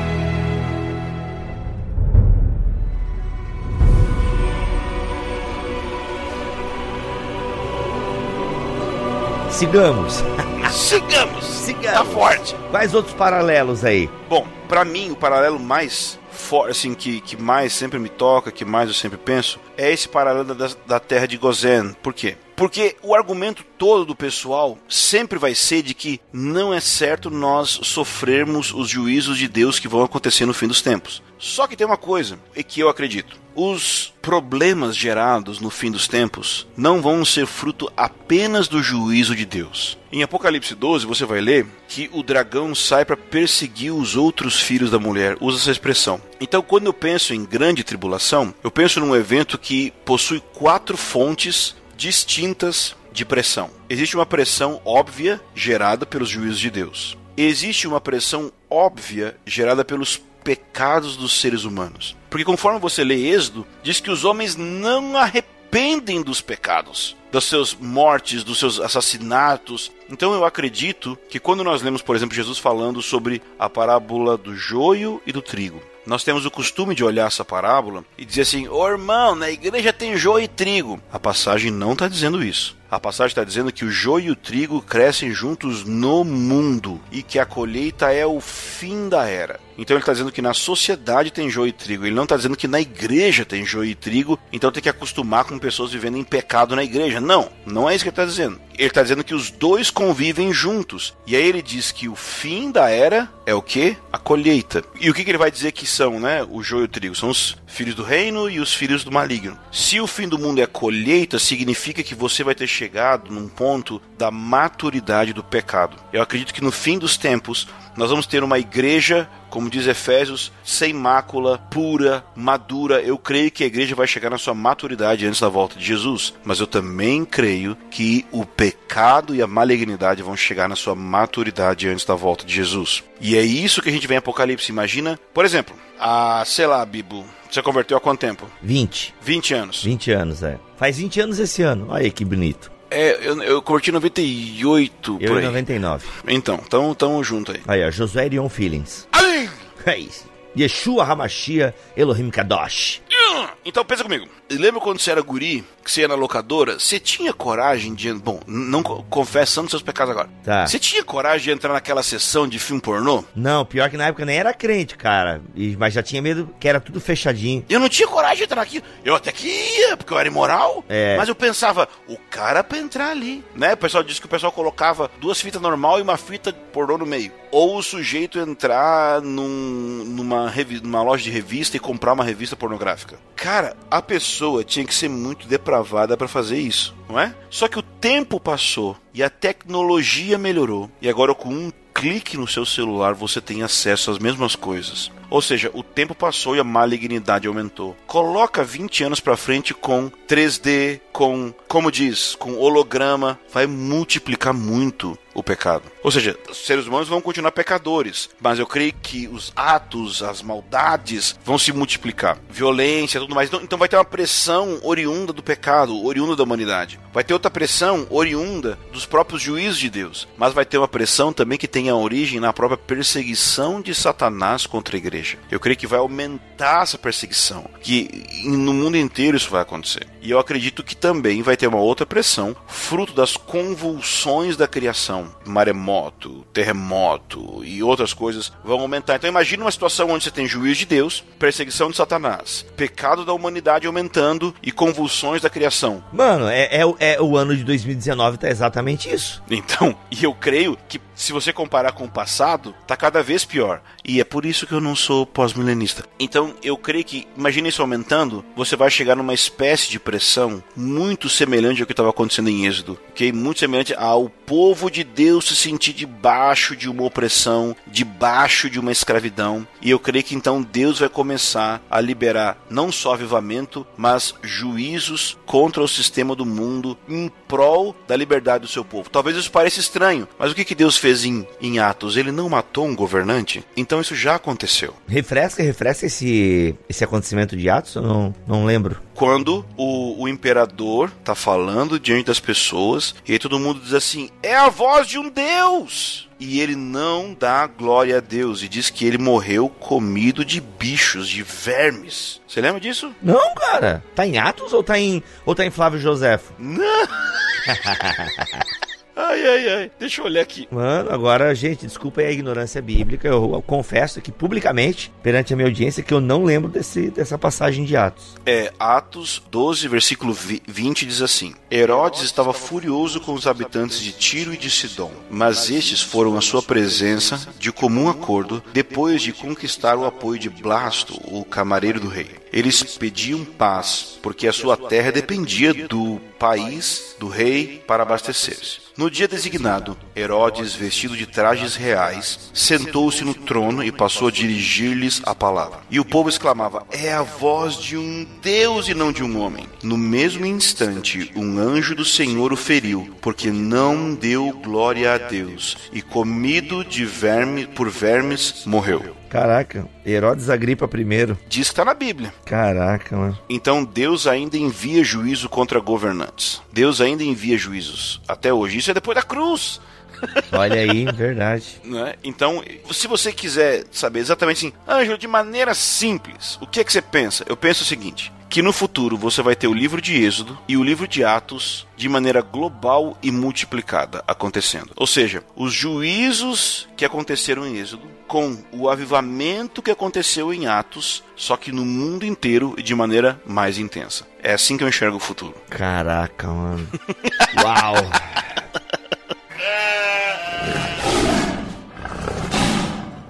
Speaker 2: Sigamos.
Speaker 3: Sigamos.
Speaker 2: Sigamos.
Speaker 3: Tá forte.
Speaker 2: Quais outros paralelos aí?
Speaker 3: Bom, para mim o paralelo mais forte, assim, que, que mais sempre me toca, que mais eu sempre penso, é esse paralelo da, da terra de Gozen. Por quê? Porque o argumento todo do pessoal sempre vai ser de que não é certo nós sofrermos os juízos de Deus que vão acontecer no fim dos tempos. Só que tem uma coisa, e que eu acredito: os problemas gerados no fim dos tempos não vão ser fruto apenas do juízo de Deus. Em Apocalipse 12, você vai ler que o dragão sai para perseguir os outros filhos da mulher, usa essa expressão. Então, quando eu penso em grande tribulação, eu penso num evento que possui quatro fontes distintas de pressão. Existe uma pressão óbvia gerada pelos juízos de Deus. Existe uma pressão óbvia gerada pelos pecados dos seres humanos. Porque conforme você lê Êxodo, diz que os homens não arrependem dos pecados, das suas mortes, dos seus assassinatos. Então eu acredito que quando nós lemos, por exemplo, Jesus falando sobre a parábola do joio e do trigo, nós temos o costume de olhar essa parábola e dizer assim: Ô oh, irmão, na igreja tem joio e trigo. A passagem não está dizendo isso. A passagem está dizendo que o joio e o trigo crescem juntos no mundo e que a colheita é o fim da era. Então ele está dizendo que na sociedade tem joio e trigo. Ele não está dizendo que na igreja tem joio e trigo, então tem que acostumar com pessoas vivendo em pecado na igreja. Não, não é isso que ele está dizendo. Ele está dizendo que os dois convivem juntos. E aí ele diz que o fim da era é o que? A colheita. E o que, que ele vai dizer que são, né? O joio e o trigo. São os filhos do reino e os filhos do maligno. Se o fim do mundo é colheita, significa que você vai ter chegado num ponto da maturidade do pecado. Eu acredito que no fim dos tempos nós vamos ter uma igreja, como diz Efésios, sem mácula, pura, madura. Eu creio que a igreja vai chegar na sua maturidade antes da volta de Jesus, mas eu também creio que o pecado e a malignidade vão chegar na sua maturidade antes da volta de Jesus. E é isso que a gente vê em Apocalipse. Imagina, por exemplo, a, sei lá, Bibo, você converteu há quanto tempo?
Speaker 2: 20.
Speaker 3: 20 anos.
Speaker 2: 20 anos, é. Faz 20 anos esse ano. Olha aí que bonito.
Speaker 3: É, eu, eu curti 98
Speaker 2: eu
Speaker 3: por aí.
Speaker 2: 99.
Speaker 3: Então, tamo, tamo junto aí.
Speaker 2: Aí, ó, Josué Irion Feelings.
Speaker 3: Ai!
Speaker 2: É isso. Yeshua Hamashia Elohim Kadosh.
Speaker 3: Então pensa comigo. Lembra quando você era guri, que você ia na locadora? Você tinha coragem de. Bom, não confessando seus pecados agora.
Speaker 2: Tá.
Speaker 3: Você tinha coragem de entrar naquela sessão de filme pornô?
Speaker 2: Não, pior que na época nem era crente, cara. E, mas já tinha medo que era tudo fechadinho.
Speaker 3: Eu não tinha coragem de entrar aqui. Eu até que ia, porque eu era imoral.
Speaker 2: É.
Speaker 3: Mas eu pensava, o cara pra entrar ali. Né? O pessoal disse que o pessoal colocava duas fitas normal e uma fita pornô no meio. Ou o sujeito entrar num, numa, numa loja de revista e comprar uma revista pornográfica. Cara, a pessoa tinha que ser muito depravada pra fazer isso, não é? Só que o tempo passou e a tecnologia melhorou. E agora com um clique no seu celular você tem acesso às mesmas coisas. Ou seja, o tempo passou e a malignidade aumentou. Coloca 20 anos pra frente com 3D, com, como diz, com holograma, vai multiplicar muito o pecado. Ou seja, os seres humanos vão continuar pecadores, mas eu creio que os atos, as maldades vão se multiplicar. Violência, tudo mais. Então, então vai ter uma pressão oriunda do pecado, oriunda da humanidade. Vai ter outra pressão oriunda dos próprios juízos de Deus. Mas vai ter uma pressão também que tem a origem na própria perseguição de Satanás contra a igreja. Eu creio que vai aumentar essa perseguição. Que no mundo inteiro isso vai acontecer. E eu acredito que também vai ter uma outra pressão, fruto das convulsões da criação. Maremoto, terremoto e outras coisas vão aumentar. Então imagine uma situação onde você tem juízo de Deus, perseguição de Satanás, pecado da humanidade aumentando e convulsões da criação.
Speaker 2: Mano, é, é, o- é o ano de 2019, tá exatamente isso.
Speaker 3: Então, e eu creio que se você comparar com o passado, tá cada vez pior. E é por isso que eu não sou pós-milenista. Então, eu creio que, imagine isso aumentando, você vai chegar numa espécie de pressão muito semelhante ao que estava acontecendo em Êxodo? Muito semelhante ao povo de Deus se sentir debaixo de uma opressão, debaixo de uma escravidão. E eu creio que então Deus vai começar a liberar não só avivamento, mas juízos contra o sistema do mundo em prol da liberdade do seu povo. Talvez isso pareça estranho, mas o que, que Deus fez em, em Atos? Ele não matou um governante? Então isso já aconteceu.
Speaker 2: Refresca, refresca esse, esse acontecimento de Atos, eu não, não lembro.
Speaker 3: Quando o, o imperador tá falando diante das pessoas e todo mundo diz assim: é a voz de um Deus! E ele não dá glória a Deus e diz que ele morreu comido de bichos, de vermes. Você lembra disso?
Speaker 2: Não, cara. Tá em Atos ou tá em, ou tá em Flávio Josefo?
Speaker 3: Não! ai, ai, ai. Deixa eu olhar aqui.
Speaker 2: Mano, agora, gente, desculpa aí a ignorância bíblica. Eu, eu confesso aqui publicamente, perante a minha audiência, que eu não lembro desse, dessa passagem de Atos.
Speaker 3: É, Atos 12, versículo vi- 20 diz assim: Herodes estava furioso com os habitantes de Tiro e de Sidom, mas estes foram à sua presença de comum acordo depois de conquistar o apoio de Blasto, o camareiro do rei. Eles pediam paz, porque a sua terra dependia do país do rei para abastecer-se. No dia designado, Herodes, vestido de trajes reais, sentou-se no trono e passou a dirigir-lhes a palavra. E o povo exclamava: É a voz de um Deus e não de um homem. No mesmo instante, um anjo do Senhor o feriu, porque não deu glória a Deus, e comido de verme por vermes morreu.
Speaker 2: Caraca, Herodes Agripa I.
Speaker 3: Diz que está na Bíblia.
Speaker 2: Caraca, mano.
Speaker 3: Então Deus ainda envia juízo contra governantes. Deus ainda envia juízos até hoje. Isso é depois da cruz.
Speaker 2: Olha aí, verdade.
Speaker 3: né? Então, se você quiser saber exatamente assim, Ângelo, de maneira simples, o que é que você pensa? Eu penso o seguinte: que no futuro você vai ter o livro de Êxodo e o livro de Atos de maneira global e multiplicada acontecendo. Ou seja, os juízos que aconteceram em Êxodo com o avivamento que aconteceu em Atos, só que no mundo inteiro e de maneira mais intensa. É assim que eu enxergo o futuro.
Speaker 2: Caraca, mano. Uau.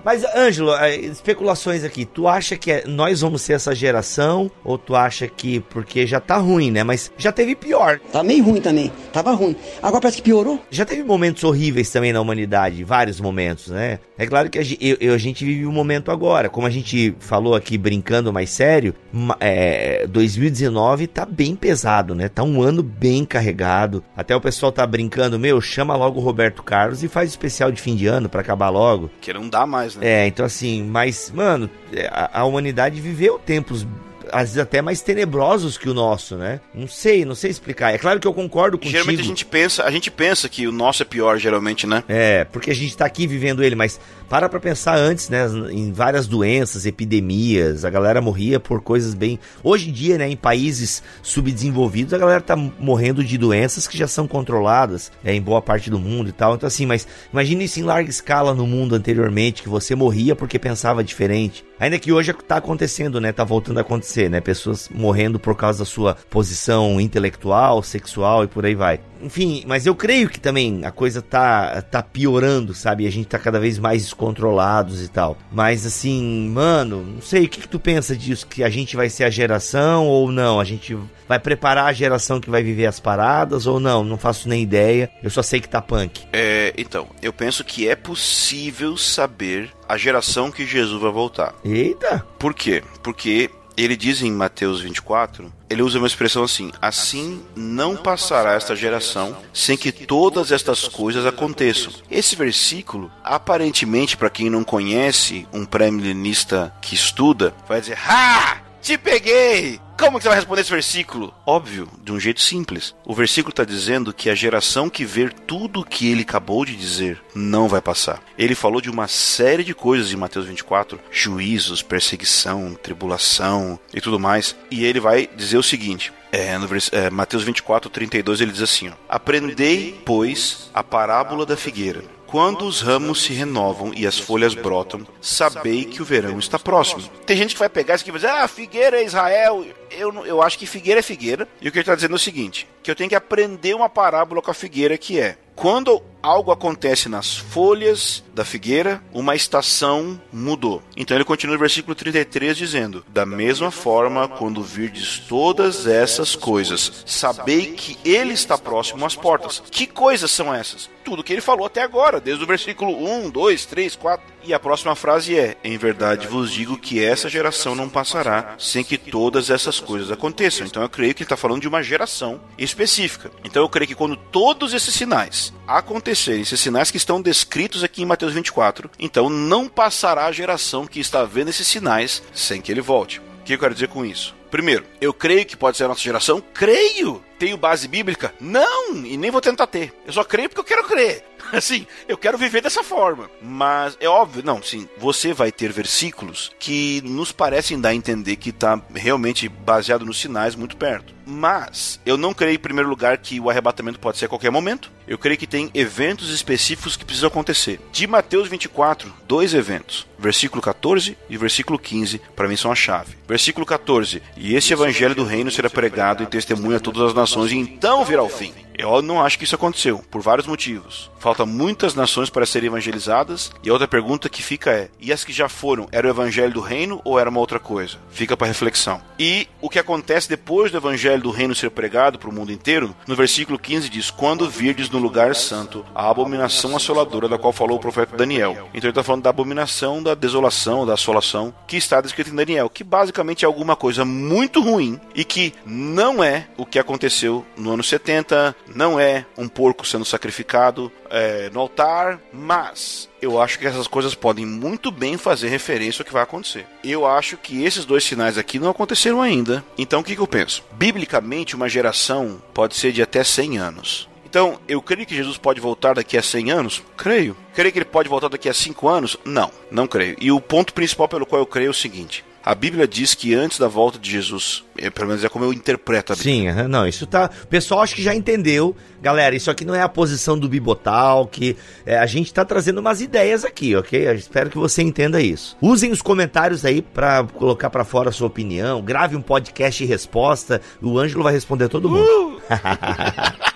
Speaker 2: Mas, Ângelo, eh, especulações aqui. Tu acha que é- nós vamos ser essa geração? Ou tu acha que. Porque já tá ruim, né? Mas já teve pior.
Speaker 4: Tá meio ruim também. Tava ruim. Agora parece que piorou.
Speaker 2: Já teve momentos horríveis também na humanidade, vários momentos, né? É claro que a, ge- eu- eu- a gente vive um momento agora. Como a gente falou aqui brincando mais sério, é, 2019 tá bem pesado, né? Tá um ano bem carregado. Até o pessoal tá brincando, meu, chama logo o Roberto Carlos e faz especial de fim de ano pra acabar logo.
Speaker 3: Que não dá mais, né?
Speaker 2: É, então assim, mas, mano, é, a, a humanidade viveu tempos às vezes até mais tenebrosos que o nosso, né? Não sei, não sei explicar. É claro que eu concordo contigo.
Speaker 3: Geralmente a gente pensa, a gente pensa que o nosso é pior, geralmente, né?
Speaker 2: É, porque a gente tá aqui vivendo ele, mas para pra pensar antes, né? Em várias doenças, epidemias, a galera morria por coisas bem. Hoje em dia, né, em países subdesenvolvidos, a galera tá morrendo de doenças que já são controladas é, em boa parte do mundo e tal. Então, assim, mas imagine isso em larga escala no mundo anteriormente, que você morria porque pensava diferente. Ainda que hoje tá acontecendo, né? Tá voltando a acontecer, né? Pessoas morrendo por causa da sua posição intelectual, sexual e por aí vai. Enfim, mas eu creio que também a coisa tá, tá piorando, sabe? A gente tá cada vez mais descontrolados e tal. Mas assim, mano, não sei, o que, que tu pensa disso? Que a gente vai ser a geração ou não? A gente vai preparar a geração que vai viver as paradas ou não? Não faço nem ideia. Eu só sei que tá punk.
Speaker 3: É, então, eu penso que é possível saber a geração que Jesus vai voltar.
Speaker 2: Eita!
Speaker 3: Por quê? Porque ele diz em Mateus 24, ele usa uma expressão assim: assim não passará esta geração sem que todas estas coisas aconteçam. Esse versículo, aparentemente, para quem não conhece um pré-milenista que estuda, vai dizer: Ha! Te peguei! Como que você vai responder esse versículo? Óbvio, de um jeito simples. O versículo está dizendo que a geração que ver tudo o que ele acabou de dizer não vai passar. Ele falou de uma série de coisas em Mateus 24: juízos, perseguição, tribulação e tudo mais. E ele vai dizer o seguinte: é, no vers é, Mateus 24, 32, ele diz assim: ó, Aprendei, pois, a parábola da figueira. Quando os ramos se renovam e as folhas brotam, sabei que o verão está próximo. Tem gente que vai pegar isso aqui e vai dizer: Ah, figueira é Israel. Eu, eu acho que figueira é figueira. E o que ele está dizendo é o seguinte: que eu tenho que aprender uma parábola com a figueira que é quando algo acontece nas folhas da figueira, uma estação mudou. Então ele continua no versículo 33 dizendo: Da mesma forma, quando virdes todas essas coisas, sabei que ele está próximo às portas. Que coisas são essas? Tudo que ele falou até agora, desde o versículo 1, 2, 3, 4. E a próxima frase é: Em verdade vos digo que essa geração não passará sem que todas essas coisas aconteçam. Então eu creio que ele está falando de uma geração específica. Então eu creio que quando todos esses sinais acontecerem, esses sinais que estão descritos aqui em Mateus 24, então não passará a geração que está vendo esses sinais sem que ele volte. O que eu quero dizer com isso? Primeiro, eu creio que pode ser a nossa geração? Creio! Tenho base bíblica? Não! E nem vou tentar ter. Eu só creio porque eu quero crer. Assim, eu quero viver dessa forma. Mas é óbvio, não, sim, você vai ter versículos que nos parecem dar a entender que está realmente baseado nos sinais muito perto. Mas eu não creio, em primeiro lugar, que o arrebatamento pode ser a qualquer momento. Eu creio que tem eventos específicos que precisam acontecer. De Mateus 24, dois eventos. Versículo 14 e versículo 15, para mim são a chave. Versículo 14: E esse evangelho do reino será pregado em testemunho a todas as nações, e então virá o fim. Eu não acho que isso aconteceu, por vários motivos. Falta muitas nações para serem evangelizadas, e a outra pergunta que fica é: e as que já foram, era o evangelho do reino ou era uma outra coisa? Fica para reflexão. E o que acontece depois do evangelho do reino ser pregado para o mundo inteiro? No versículo 15 diz: Quando virdes no lugar santo a abominação assoladora da qual falou o profeta Daniel. Então ele está falando da abominação, da desolação, da assolação, que está descrito em Daniel, que basicamente é alguma coisa muito ruim e que não é o que aconteceu no ano 70, não é um porco sendo sacrificado é, no altar, mas eu acho que essas coisas podem muito bem fazer referência ao que vai acontecer. Eu acho que esses dois sinais aqui não aconteceram ainda. Então o que, que eu penso? Biblicamente, uma geração pode ser de até 100 anos. Então, eu creio que Jesus pode voltar daqui a 100 anos? Creio. Creio que ele pode voltar daqui a 5 anos? Não, não creio. E o ponto principal pelo qual eu creio é o seguinte: a Bíblia diz que antes da volta de Jesus, é, pelo menos é como eu interpreto a
Speaker 2: Bíblia. Sim, não, isso tá. O pessoal acho que já entendeu. Galera, isso aqui não é a posição do Bibotal, que é, a gente tá trazendo umas ideias aqui, ok? Eu espero que você entenda isso. Usem os comentários aí para colocar para fora a sua opinião. Grave um podcast e resposta. O Ângelo vai responder todo mundo. Uh!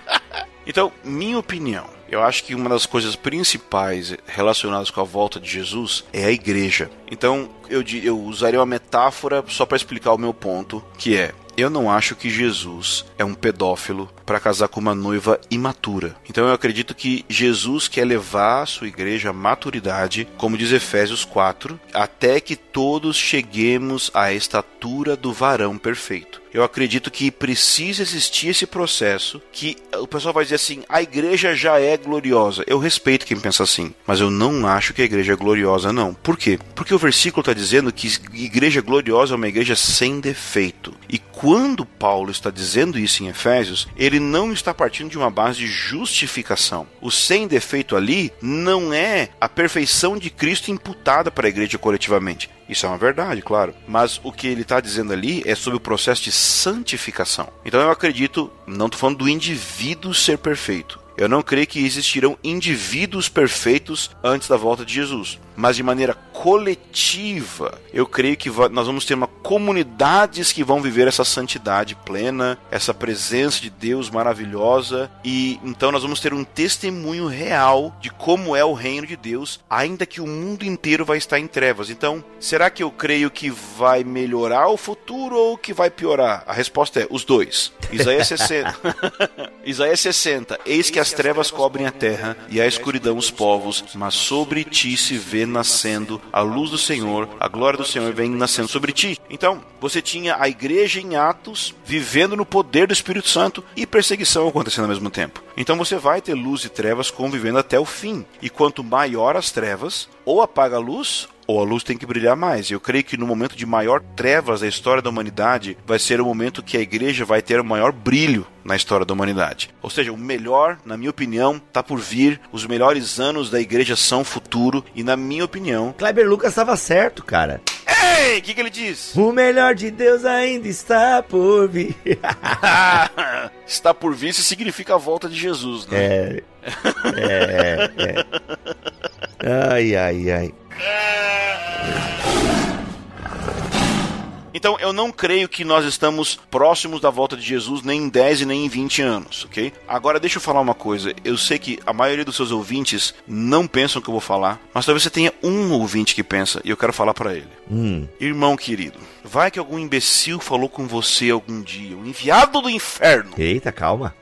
Speaker 3: Então, minha opinião, eu acho que uma das coisas principais relacionadas com a volta de Jesus é a igreja. Então, eu, eu usaria uma metáfora só para explicar o meu ponto, que é eu não acho que Jesus é um pedófilo para casar com uma noiva imatura. Então eu acredito que Jesus quer levar a sua igreja à maturidade, como diz Efésios 4, até que todos cheguemos à estatura do varão perfeito. Eu acredito que precisa existir esse processo que o pessoal vai dizer assim: a igreja já é gloriosa. Eu respeito quem pensa assim, mas eu não acho que a igreja é gloriosa, não. Por quê? Porque o versículo está dizendo que igreja gloriosa é uma igreja sem defeito. E quando Paulo está dizendo isso em Efésios, ele não está partindo de uma base de justificação. O sem defeito ali não é a perfeição de Cristo imputada para a igreja coletivamente. Isso é uma verdade, claro. Mas o que ele está dizendo ali é sobre o processo de santificação. Então eu acredito, não estou falando do indivíduo ser perfeito. Eu não creio que existirão indivíduos perfeitos antes da volta de Jesus mas de maneira coletiva, eu creio que nós vamos ter uma comunidades que vão viver essa santidade plena, essa presença de Deus maravilhosa e então nós vamos ter um testemunho real de como é o reino de Deus, ainda que o mundo inteiro vai estar em trevas. Então, será que eu creio que vai melhorar o futuro ou que vai piorar? A resposta é os dois. Isaías 60. Isaías 60. Eis que as trevas cobrem a terra e a escuridão os povos, mas sobre ti se vê nascendo, a luz do Senhor, a glória do Senhor vem nascendo sobre ti. Então, você tinha a igreja em Atos, vivendo no poder do Espírito Santo e perseguição acontecendo ao mesmo tempo. Então você vai ter luz e trevas convivendo até o fim. E quanto maior as trevas, ou apaga a luz, ou a luz tem que brilhar mais. Eu creio que no momento de maior trevas da história da humanidade vai ser o momento que a igreja vai ter o maior brilho na história da humanidade. Ou seja, o melhor, na minha opinião, está por vir. Os melhores anos da igreja são futuro e na minha opinião,
Speaker 2: Kleber Lucas estava certo, cara.
Speaker 3: Ei, o que, que ele diz?
Speaker 2: O melhor de Deus ainda está por vir.
Speaker 3: está por vir, isso significa a volta de Jesus, né?
Speaker 2: É. É, é. Ai, ai, ai.
Speaker 3: Então eu não creio que nós estamos próximos da volta de Jesus nem em 10 e nem em 20 anos, ok? Agora deixa eu falar uma coisa. Eu sei que a maioria dos seus ouvintes não pensam que eu vou falar, mas talvez você tenha um ouvinte que pensa e eu quero falar para ele.
Speaker 2: Hum.
Speaker 3: Irmão querido, vai que algum imbecil falou com você algum dia, o enviado do inferno.
Speaker 2: Eita, calma.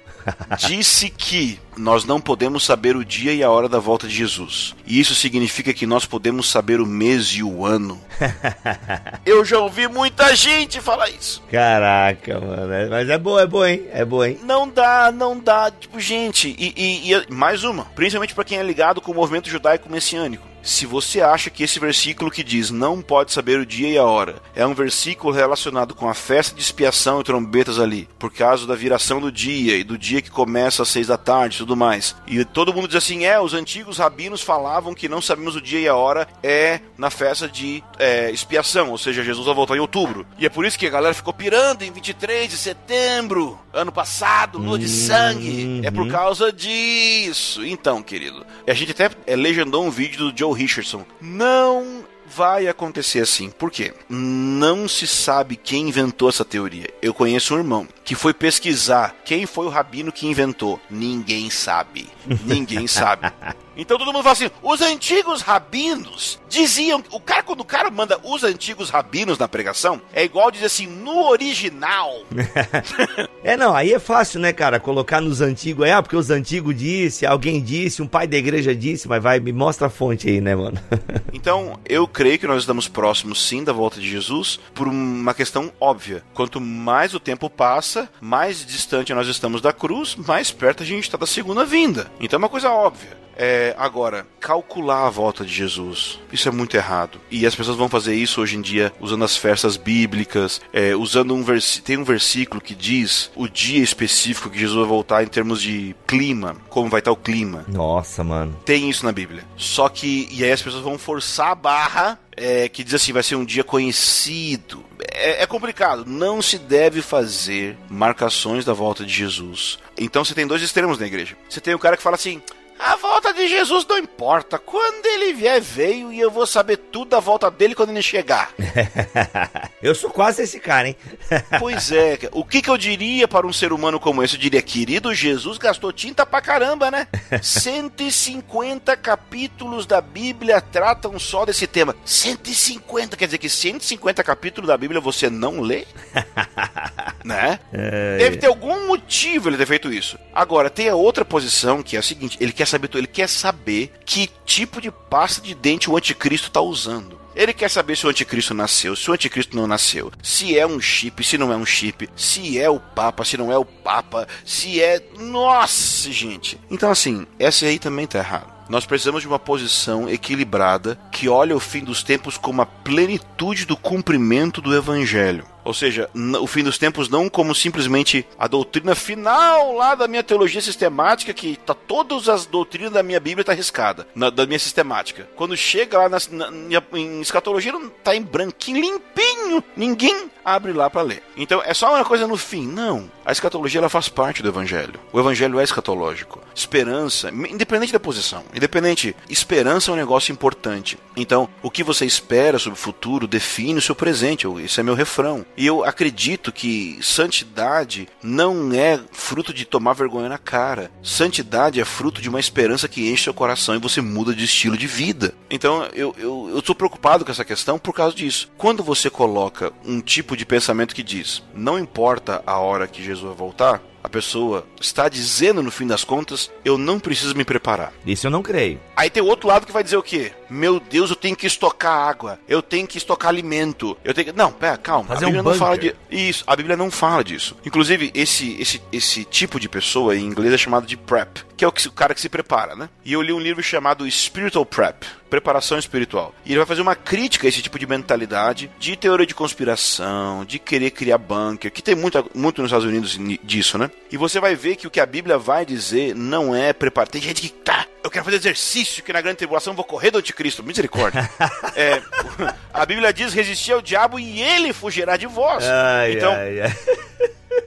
Speaker 3: Disse que nós não podemos saber o dia e a hora da volta de Jesus. E isso significa que nós podemos saber o mês e o ano. Eu já ouvi muita gente falar isso.
Speaker 2: Caraca, mano. Mas é boa, é boa, hein? É boa, hein?
Speaker 3: Não dá, não dá. Tipo, gente, e, e, e mais uma. Principalmente para quem é ligado com o movimento judaico messiânico. Se você acha que esse versículo que diz não pode saber o dia e a hora é um versículo relacionado com a festa de expiação e trombetas ali, por causa da viração do dia e do dia que começa às seis da tarde e tudo mais, e todo mundo diz assim: é, os antigos rabinos falavam que não sabemos o dia e a hora é na festa de é, expiação, ou seja, Jesus vai voltar em outubro. E é por isso que a galera ficou pirando em 23 de setembro, ano passado, lua de sangue. Uhum. É por causa disso. Então, querido, a gente até é, legendou um vídeo do Joe Joe Richardson. Não vai acontecer assim. Por quê? Não se sabe quem inventou essa teoria. Eu conheço um irmão que foi pesquisar quem foi o rabino que inventou. Ninguém sabe. Ninguém sabe. Então todo mundo fala assim: os antigos rabinos diziam. O cara, quando o cara manda os antigos rabinos na pregação, é igual dizer assim, no original.
Speaker 2: é, não, aí é fácil, né, cara? Colocar nos antigos, é, ah, porque os antigos disse, alguém disse, um pai da igreja disse, mas vai, me mostra a fonte aí, né, mano?
Speaker 3: então, eu creio que nós estamos próximos sim da volta de Jesus por uma questão óbvia. Quanto mais o tempo passa, mais distante nós estamos da cruz, mais perto a gente está da segunda vinda. Então é uma coisa óbvia. É, agora, calcular a volta de Jesus, isso é muito errado. E as pessoas vão fazer isso hoje em dia usando as festas bíblicas, é, usando um versículo. Tem um versículo que diz o dia específico que Jesus vai voltar em termos de clima, como vai estar o clima.
Speaker 2: Nossa, mano.
Speaker 3: Tem isso na Bíblia. Só que, e aí as pessoas vão forçar a barra é, que diz assim: vai ser um dia conhecido. É, é, complicado. Não se deve fazer marcações da volta de Jesus. Então você tem dois extremos na igreja. Você tem o cara que fala assim: a volta de Jesus não importa. Quando ele vier, veio e eu vou saber tudo da volta dele quando ele chegar.
Speaker 2: eu sou quase esse cara, hein?
Speaker 3: pois é. O que, que eu diria para um ser humano como esse? Eu diria, querido, Jesus gastou tinta pra caramba, né? 150 capítulos da Bíblia tratam só desse tema. 150, quer dizer que 150 capítulos da Bíblia você não lê? né? É... Deve ter algum motivo ele ter feito isso. Agora, tem a outra posição que é a seguinte: ele quer saber, ele quer saber que tipo de pasta de dente o anticristo está usando. Ele quer saber se o anticristo nasceu, se o anticristo não nasceu, se é um chip, se não é um chip, se é o papa, se não é o papa, se é. Nossa, gente. Então, assim, essa aí também tá errado. Nós precisamos de uma posição equilibrada que olha o fim dos tempos como a plenitude do cumprimento do evangelho. Ou seja, o fim dos tempos não como simplesmente a doutrina final lá da minha teologia sistemática, que tá todas as doutrinas da minha Bíblia tá arriscada, na, da minha sistemática. Quando chega lá na, na, em escatologia, não tá em branquinho, limpinho. Ninguém abre lá para ler. Então é só uma coisa no fim. Não. A escatologia ela faz parte do evangelho. O evangelho é escatológico. Esperança, independente da posição, independente, esperança é um negócio importante. Então, o que você espera sobre o futuro define o seu presente. Esse é meu refrão. E eu acredito que santidade não é fruto de tomar vergonha na cara. Santidade é fruto de uma esperança que enche seu coração e você muda de estilo de vida. Então eu, eu, eu preocupado com essa questão por causa disso. Quando você coloca um tipo de pensamento que diz: não importa a hora que Jesus vai voltar, a pessoa está dizendo no fim das contas, eu não preciso me preparar.
Speaker 2: Isso eu não creio.
Speaker 3: Aí tem o outro lado que vai dizer o quê? Meu Deus, eu tenho que estocar água, eu tenho que estocar alimento, eu tenho que... Não, pera, calma.
Speaker 2: Fazer
Speaker 3: a Bíblia
Speaker 2: um
Speaker 3: não
Speaker 2: bunker.
Speaker 3: fala de isso. A Bíblia não fala disso. Inclusive, esse esse esse tipo de pessoa em inglês é chamado de prep, que é o, que, o cara que se prepara, né? E eu li um livro chamado Spiritual Prep, preparação espiritual. E ele vai fazer uma crítica a esse tipo de mentalidade de teoria de conspiração, de querer criar bunker, que tem muito, muito nos Estados Unidos disso, né? E você vai ver que o que a Bíblia vai dizer não é preparar. Tem gente que tá, eu quero fazer exercício, que na grande tribulação eu vou correr do anticristo. Misericórdia. é, a Bíblia diz resistir ao diabo e ele fugirá de vós.
Speaker 2: Ai,
Speaker 3: então,
Speaker 2: ai, ai.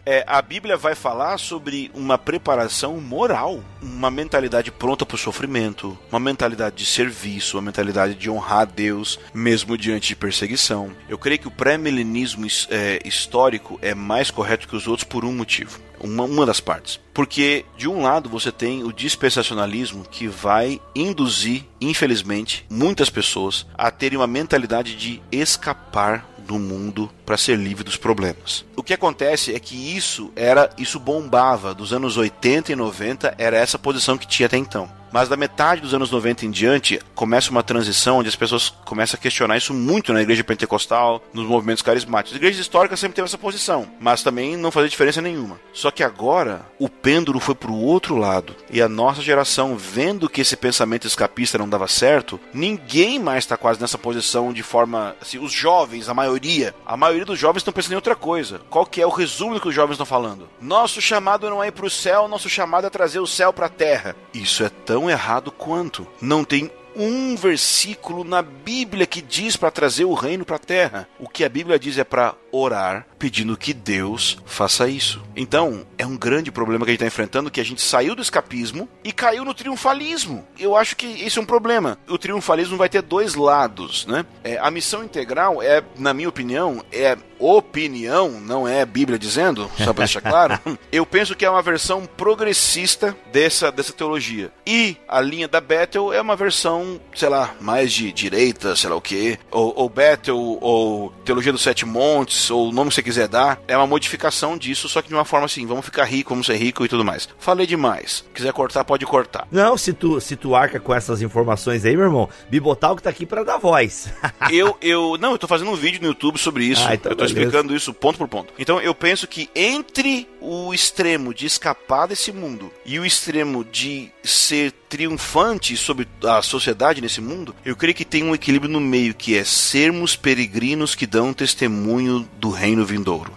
Speaker 3: É, a Bíblia vai falar sobre uma preparação moral, uma mentalidade pronta para o sofrimento, uma mentalidade de serviço, uma mentalidade de honrar a Deus, mesmo diante de perseguição. Eu creio que o pré-milenismo é, histórico é mais correto que os outros por um motivo. Uma, uma das partes. Porque, de um lado, você tem o dispensacionalismo que vai induzir, infelizmente, muitas pessoas a terem uma mentalidade de escapar do mundo para ser livre dos problemas. O que acontece é que isso era isso bombava dos anos 80 e 90 era essa posição que tinha até então. Mas da metade dos anos 90 em diante, começa uma transição onde as pessoas começam a questionar isso muito na igreja pentecostal, nos movimentos carismáticos. As igrejas históricas sempre teve essa posição, mas também não fazia diferença nenhuma. Só que agora o pêndulo foi para o outro lado. E a nossa geração, vendo que esse pensamento escapista não dava certo, ninguém mais está quase nessa posição de forma. Assim, os jovens, a maioria, a maioria dos jovens estão pensando em outra coisa. Qual que é o resumo do que os jovens estão falando? Nosso chamado não é ir para o céu, nosso chamado é trazer o céu para a terra. Isso é tão errado quanto. Não tem um versículo na Bíblia que diz para trazer o reino para a terra. O que a Bíblia diz é para orar pedindo que Deus faça isso. Então, é um grande problema que a gente está enfrentando que a gente saiu do escapismo e caiu no triunfalismo. Eu acho que isso é um problema. O triunfalismo vai ter dois lados, né? É, a missão integral é, na minha opinião, é opinião, não é Bíblia dizendo, só para deixar claro. Eu penso que é uma versão progressista dessa, dessa teologia. E a linha da Bethel é uma versão, sei lá, mais de direita, sei lá o que, ou, ou Bethel, ou Teologia dos Sete Montes, ou o nome que você quiser dar, é uma modificação disso, só que de uma forma assim, vamos ficar rico, vamos ser rico e tudo mais. Falei demais. Quiser cortar, pode cortar.
Speaker 2: Não, se tu, se tu arca com essas informações aí, meu irmão, Bibotal que tá aqui para dar voz.
Speaker 3: eu, eu, não, eu tô fazendo um vídeo no YouTube sobre isso.
Speaker 2: Ah, então
Speaker 3: eu tô
Speaker 2: beleza.
Speaker 3: explicando isso ponto por ponto. Então eu penso que entre o extremo de escapar desse mundo e o extremo de ser triunfante sobre a sociedade nesse mundo, eu creio que tem um equilíbrio no meio que é sermos peregrinos que dão testemunho do reino vindouro.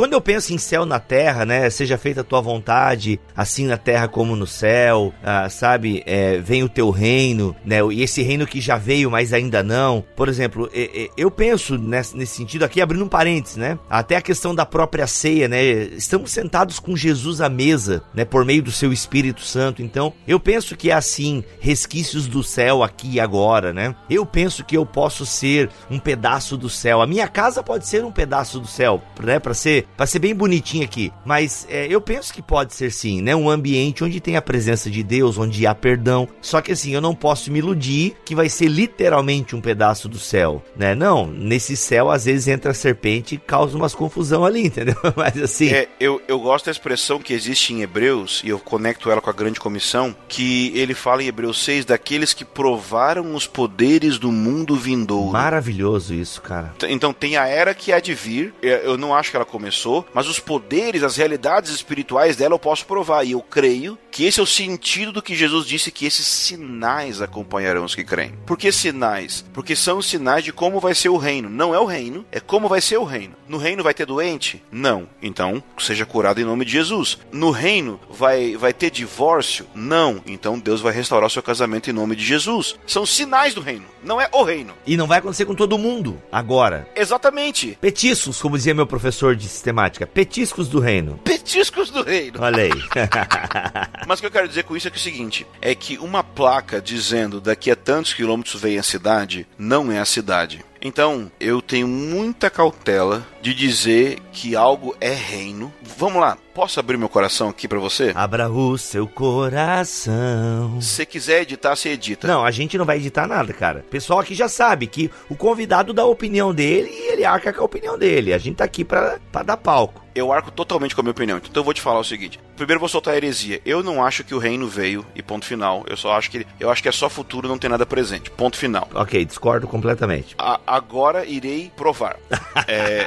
Speaker 2: Quando eu penso em céu na terra, né? Seja feita a tua vontade, assim na terra como no céu, ah, sabe? É, vem o teu reino, né? E esse reino que já veio, mas ainda não. Por exemplo, eu penso nesse, sentido aqui, abrindo um parênteses, né? Até a questão da própria ceia, né? Estamos sentados com Jesus à mesa, né? Por meio do seu Espírito Santo. Então, eu penso que é assim, resquícios do céu aqui e agora, né? Eu penso que eu posso ser um pedaço do céu. A minha casa pode ser um pedaço do céu, né? Para ser para ser bem bonitinho aqui, mas é, eu penso que pode ser sim, né? Um ambiente onde tem a presença de Deus, onde há perdão. Só que assim, eu não posso me iludir que vai ser literalmente um pedaço do céu, né? Não, nesse céu às vezes entra a serpente e causa umas confusão ali, entendeu? Mas assim.
Speaker 3: É, eu, eu gosto da expressão que existe em Hebreus, e eu conecto ela com a grande comissão, que ele fala em Hebreus 6 daqueles que provaram os poderes do mundo vindouro.
Speaker 2: Maravilhoso isso, cara.
Speaker 3: Então tem a era que há de vir, é, eu não acho que ela começou, mas os poderes, as realidades espirituais dela eu posso provar, e eu creio que esse é o sentido do que Jesus disse que esses sinais acompanharão os que creem. Por que sinais? Porque são sinais de como vai ser o reino. Não é o reino, é como vai ser o reino. No reino vai ter doente? Não. Então, seja curado em nome de Jesus. No reino vai, vai ter divórcio? Não. Então Deus vai restaurar o seu casamento em nome de Jesus. São sinais do reino, não é o reino.
Speaker 2: E não vai acontecer com todo mundo agora.
Speaker 3: Exatamente.
Speaker 2: Petiscos, como dizia meu professor de sistemática, petiscos do reino.
Speaker 3: Petiscos do reino.
Speaker 2: Olha aí.
Speaker 3: Mas o que eu quero dizer com isso é que é o seguinte: é que uma placa dizendo daqui a tantos quilômetros vem a cidade, não é a cidade. Então, eu tenho muita cautela de dizer que algo é reino. Vamos lá, posso abrir meu coração aqui para você?
Speaker 2: Abra o seu coração.
Speaker 3: Se quiser editar, você edita.
Speaker 2: Não, a gente não vai editar nada, cara. O pessoal aqui já sabe que o convidado dá a opinião dele e ele arca com a opinião dele. A gente tá aqui pra, pra dar palco.
Speaker 3: Eu arco totalmente com a minha opinião. Então eu vou te falar o seguinte. Primeiro vou soltar a heresia. Eu não acho que o reino veio e ponto final. Eu só acho que eu acho que é só futuro, não tem nada presente. Ponto final.
Speaker 2: Ok, discordo completamente.
Speaker 3: A, agora irei provar. é...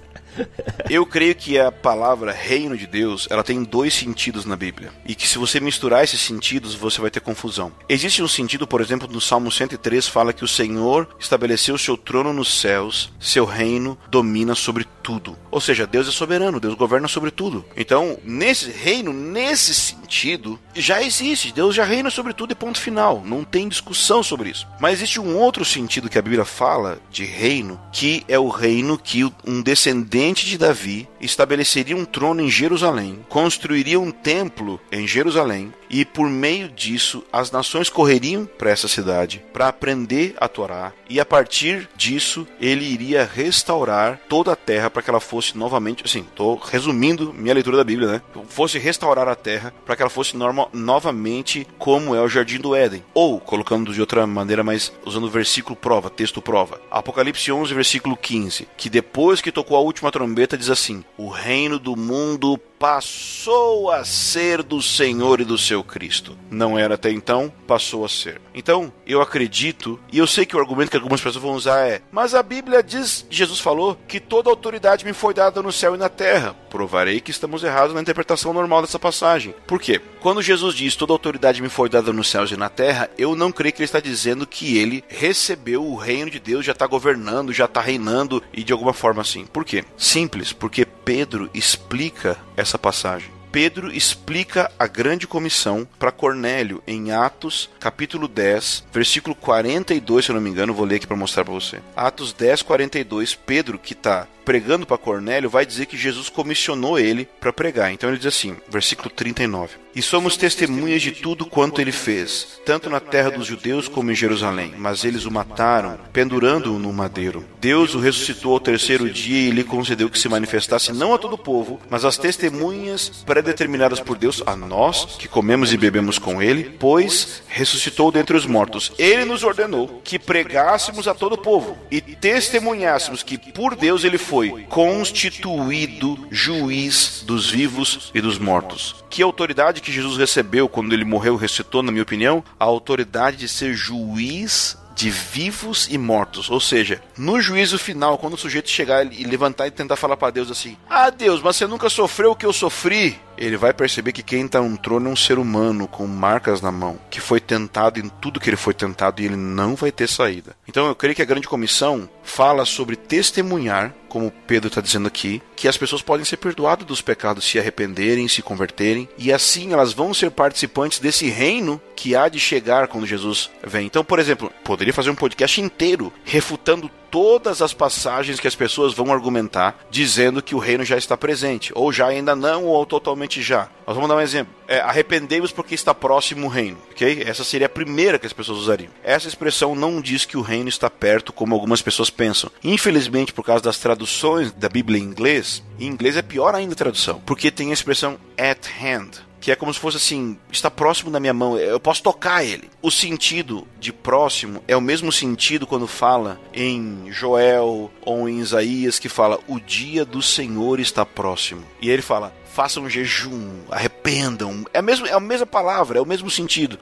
Speaker 3: Eu creio que a palavra reino de Deus, ela tem dois sentidos na Bíblia. E que se você misturar esses sentidos, você vai ter confusão. Existe um sentido, por exemplo, no Salmo 103 fala que o Senhor estabeleceu seu trono nos céus, seu reino domina sobre tudo. Ou seja, Deus é soberano, Deus governa sobre tudo. Então, nesse reino, nesse sentido, já existe. Deus já reina sobre tudo e ponto final. Não tem discussão sobre isso. Mas existe um outro sentido que a Bíblia fala de reino, que é o reino que um descendente de Davi estabeleceria um trono em Jerusalém, construiria um templo em Jerusalém, e por meio disso as nações correriam para essa cidade para aprender a Torá, e a partir disso ele iria restaurar toda a terra para que ela fosse novamente, assim, estou resumindo minha leitura da Bíblia, né? Fosse restaurar a terra para que ela fosse norma, novamente como é o jardim do Éden, ou colocando de outra maneira, mas usando versículo prova, texto prova. Apocalipse 11, versículo 15, que depois que tocou a última trombeta diz assim: "O reino do mundo passou a ser do Senhor e do seu Cristo. Não era até então, passou a ser. Então, eu acredito, e eu sei que o argumento que algumas pessoas vão usar é: mas a Bíblia diz, Jesus falou, que toda autoridade me foi dada no céu e na terra. Provarei que estamos errados na interpretação normal dessa passagem. Por quê? Quando Jesus diz toda autoridade me foi dada nos céus e na terra, eu não creio que ele está dizendo que ele recebeu o reino de Deus, já está governando, já está reinando e de alguma forma assim. Por quê? Simples, porque Pedro explica essa passagem. Pedro explica a grande comissão para Cornélio em Atos, capítulo 10, versículo 42, se eu não me engano, vou ler aqui para mostrar para você. Atos 10, 42, Pedro, que está pregando para Cornélio, vai dizer que Jesus comissionou ele para pregar. Então ele diz assim, versículo 39: E somos testemunhas de tudo quanto ele fez, tanto na terra dos judeus como em Jerusalém. Mas eles o mataram, pendurando-o no madeiro. Deus o ressuscitou ao terceiro dia e lhe concedeu que se manifestasse não a todo o povo, mas às testemunhas predeterminadas por Deus, a nós que comemos e bebemos com ele, pois ressuscitou dentre os mortos. Ele nos ordenou que pregássemos a todo o povo e testemunhássemos que por Deus ele foi constituído juiz dos vivos e dos mortos. Que autoridade que Jesus recebeu quando ele morreu e na minha opinião? A autoridade de ser juiz de vivos e mortos. Ou seja, no juízo final, quando o sujeito chegar e levantar e tentar falar para Deus assim: Ah, Deus, mas você nunca sofreu o que eu sofri. Ele vai perceber que quem está no trono é um ser humano com marcas na mão, que foi tentado em tudo que ele foi tentado e ele não vai ter saída. Então eu creio que a grande comissão fala sobre testemunhar, como Pedro está dizendo aqui, que as pessoas podem ser perdoadas dos pecados se arrependerem, se converterem, e assim elas vão ser participantes desse reino que há de chegar quando Jesus vem. Então, por exemplo, poderia fazer um podcast inteiro refutando todas as passagens que as pessoas vão argumentar dizendo que o reino já está presente, ou já ainda não, ou totalmente já. Nós vamos dar um exemplo. é, arrependei-vos porque está próximo o reino, ok? Essa seria a primeira que as pessoas usariam. Essa expressão não diz que o reino está perto, como algumas pessoas pensam. Infelizmente, por causa das traduções da Bíblia em inglês, em inglês é pior ainda a tradução, porque tem a expressão at hand que é como se fosse assim, está próximo da minha mão, eu posso tocar ele. O sentido de próximo é o mesmo sentido quando fala em Joel ou em Isaías que fala o dia do Senhor está próximo. E ele fala: façam jejum, arrependam. É a mesma, é a mesma palavra, é o mesmo sentido.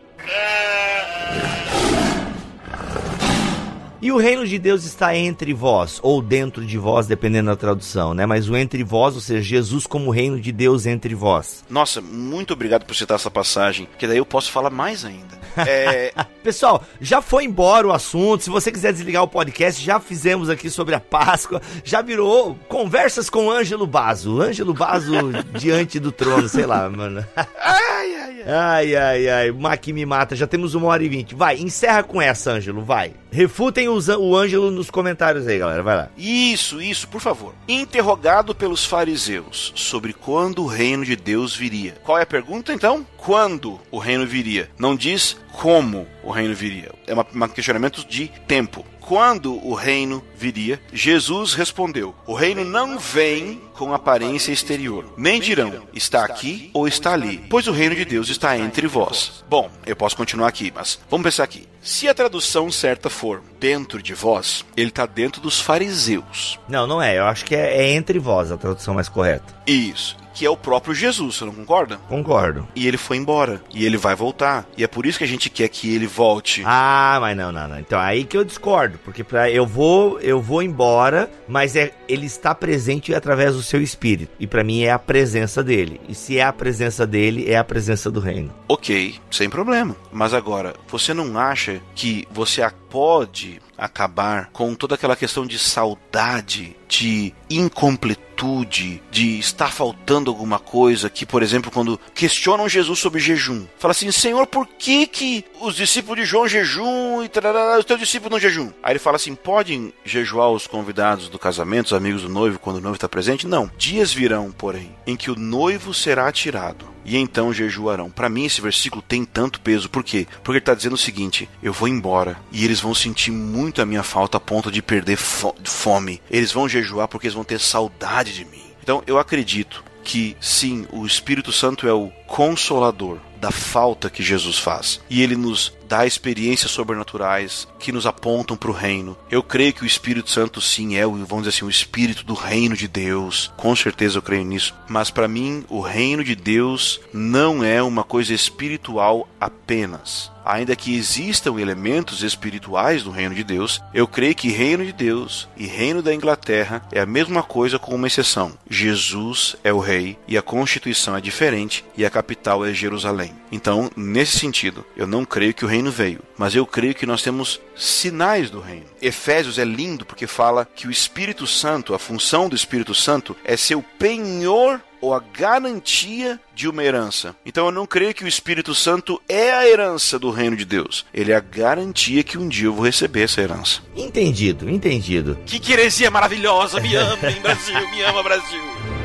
Speaker 2: E o reino de Deus está entre vós, ou dentro de vós, dependendo da tradução, né? Mas o entre vós, ou seja, Jesus como reino de Deus entre vós.
Speaker 3: Nossa, muito obrigado por citar essa passagem, que daí eu posso falar mais ainda.
Speaker 2: É... Pessoal, já foi embora o assunto. Se você quiser desligar o podcast, já fizemos aqui sobre a Páscoa. Já virou conversas com Ângelo Bazo. Ângelo Bazo diante do trono, sei lá, mano. Ai, ai, ai. Ai, ai. Maqui me mata. Já temos uma hora e vinte. Vai, encerra com essa, Ângelo, vai. Refutem o Ângelo nos comentários aí, galera. Vai lá.
Speaker 3: Isso, isso, por favor. Interrogado pelos fariseus sobre quando o reino de Deus viria. Qual é a pergunta, então? Quando o reino viria? Não diz como o reino viria. É um questionamento de tempo. Quando o reino viria? Jesus respondeu: O reino não vem com aparência exterior. Nem dirão, está aqui ou está ali, pois o reino de Deus está entre vós. Bom, eu posso continuar aqui, mas vamos pensar aqui. Se a tradução certa for dentro de vós, ele está dentro dos fariseus.
Speaker 2: Não, não é. Eu acho que é, é entre vós a tradução mais correta.
Speaker 3: Isso que é o próprio Jesus, você não concorda?
Speaker 2: Concordo.
Speaker 3: E ele foi embora. E ele vai voltar. E é por isso que a gente quer que ele volte.
Speaker 2: Ah, mas não, não, não. Então aí que eu discordo. Porque pra, eu vou eu vou embora, mas é, ele está presente através do seu espírito. E para mim é a presença dele. E se é a presença dele, é a presença do reino.
Speaker 3: Ok, sem problema. Mas agora, você não acha que você pode acabar com toda aquela questão de saudade, de incompletude, de estar faltando alguma coisa, que, por exemplo, quando questionam Jesus sobre jejum, fala assim, Senhor, por que que os discípulos de João jejum e tarará, os teus discípulos não jejum? Aí ele fala assim, podem jejuar os convidados do casamento, os amigos do noivo, quando o noivo está presente? Não. Dias virão, porém, em que o noivo será tirado e então jejuarão. Para mim, esse versículo tem tanto peso. Por quê? Porque ele está dizendo o seguinte: eu vou embora e eles vão sentir muito a minha falta a ponto de perder fo fome. Eles vão jejuar porque eles vão ter saudade de mim. Então, eu acredito que sim, o Espírito Santo é o consolador da falta que Jesus faz. E ele nos dá experiências sobrenaturais que nos apontam para o reino. Eu creio que o Espírito Santo sim é, vamos dizer assim, o espírito do reino de Deus. Com certeza eu creio nisso. Mas para mim, o reino de Deus não é uma coisa espiritual apenas ainda que existam elementos espirituais do reino de Deus, eu creio que reino de Deus e reino da Inglaterra é a mesma coisa com uma exceção. Jesus é o rei e a constituição é diferente e a capital é Jerusalém. Então, nesse sentido, eu não creio que o reino veio, mas eu creio que nós temos sinais do reino. Efésios é lindo porque fala que o Espírito Santo, a função do Espírito Santo é ser o penhor ou a garantia de uma herança. Então eu não creio que o Espírito Santo é a herança do reino de Deus. Ele é a garantia que um dia eu vou receber essa herança.
Speaker 2: Entendido, entendido.
Speaker 3: Que heresia maravilhosa! Me ama, Brasil, me ama, Brasil!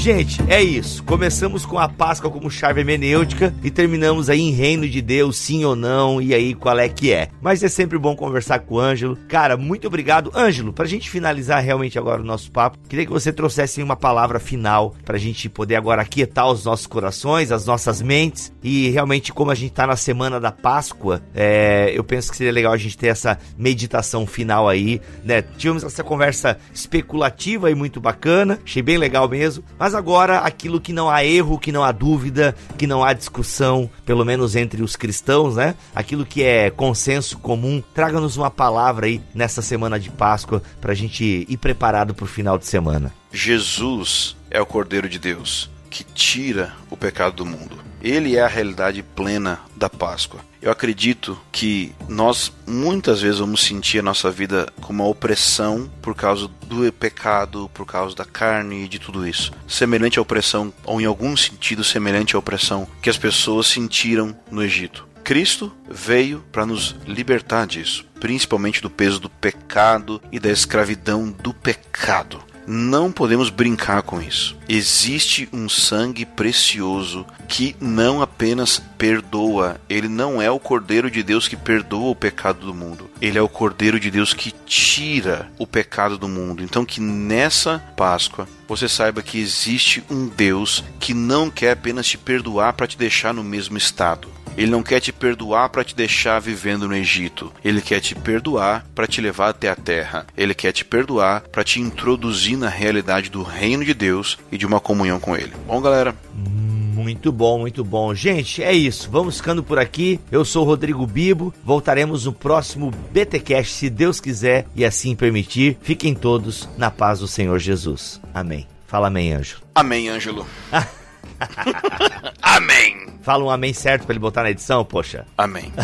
Speaker 2: Gente, é isso. Começamos com a Páscoa como chave hermenêutica e terminamos aí em reino de Deus, sim ou não, e aí qual é que é. Mas é sempre bom conversar com o Ângelo. Cara, muito obrigado. Ângelo, pra gente finalizar realmente agora o nosso papo, queria que você trouxesse uma palavra final pra gente poder agora aquietar os nossos corações, as nossas mentes e realmente como a gente tá na semana da Páscoa, é, eu penso que seria legal a gente ter essa meditação final aí, né? Tivemos essa conversa especulativa e muito bacana, achei bem legal mesmo, mas mas agora, aquilo que não há erro, que não há dúvida, que não há discussão, pelo menos entre os cristãos, né? Aquilo que é consenso comum, traga-nos uma palavra aí nessa semana de Páscoa para a gente ir preparado para o final de semana.
Speaker 3: Jesus é o Cordeiro de Deus que tira o pecado do mundo. Ele é a realidade plena da Páscoa. Eu acredito que nós muitas vezes vamos sentir a nossa vida como uma opressão por causa do pecado, por causa da carne e de tudo isso. Semelhante à opressão, ou em algum sentido semelhante à opressão que as pessoas sentiram no Egito Cristo veio para nos libertar disso, principalmente do peso do pecado e da escravidão do pecado. Não podemos brincar com isso. Existe um sangue precioso que não apenas perdoa, ele não é o Cordeiro de Deus que perdoa o pecado do mundo, ele é o Cordeiro de Deus que tira o pecado do mundo. Então, que nessa Páscoa você saiba que existe um Deus que não quer apenas te perdoar para te deixar no mesmo estado. Ele não quer te perdoar para te deixar vivendo no Egito. Ele quer te perdoar para te levar até a terra. Ele quer te perdoar para te introduzir na realidade do reino de Deus e de uma comunhão com ele. Bom, galera,
Speaker 2: muito bom, muito bom. Gente, é isso. Vamos ficando por aqui. Eu sou o Rodrigo Bibo. Voltaremos no próximo BTcast, se Deus quiser e assim permitir. Fiquem todos na paz do Senhor Jesus. Amém. Fala amém, Ângelo.
Speaker 3: Amém, Ângelo. amém.
Speaker 2: Fala um amém certo para ele botar na edição, poxa.
Speaker 3: Amém.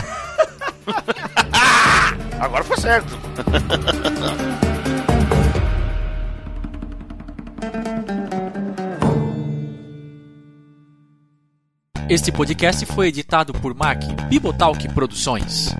Speaker 3: Agora foi certo.
Speaker 5: Este podcast foi editado por Mac Bibotalk Produções.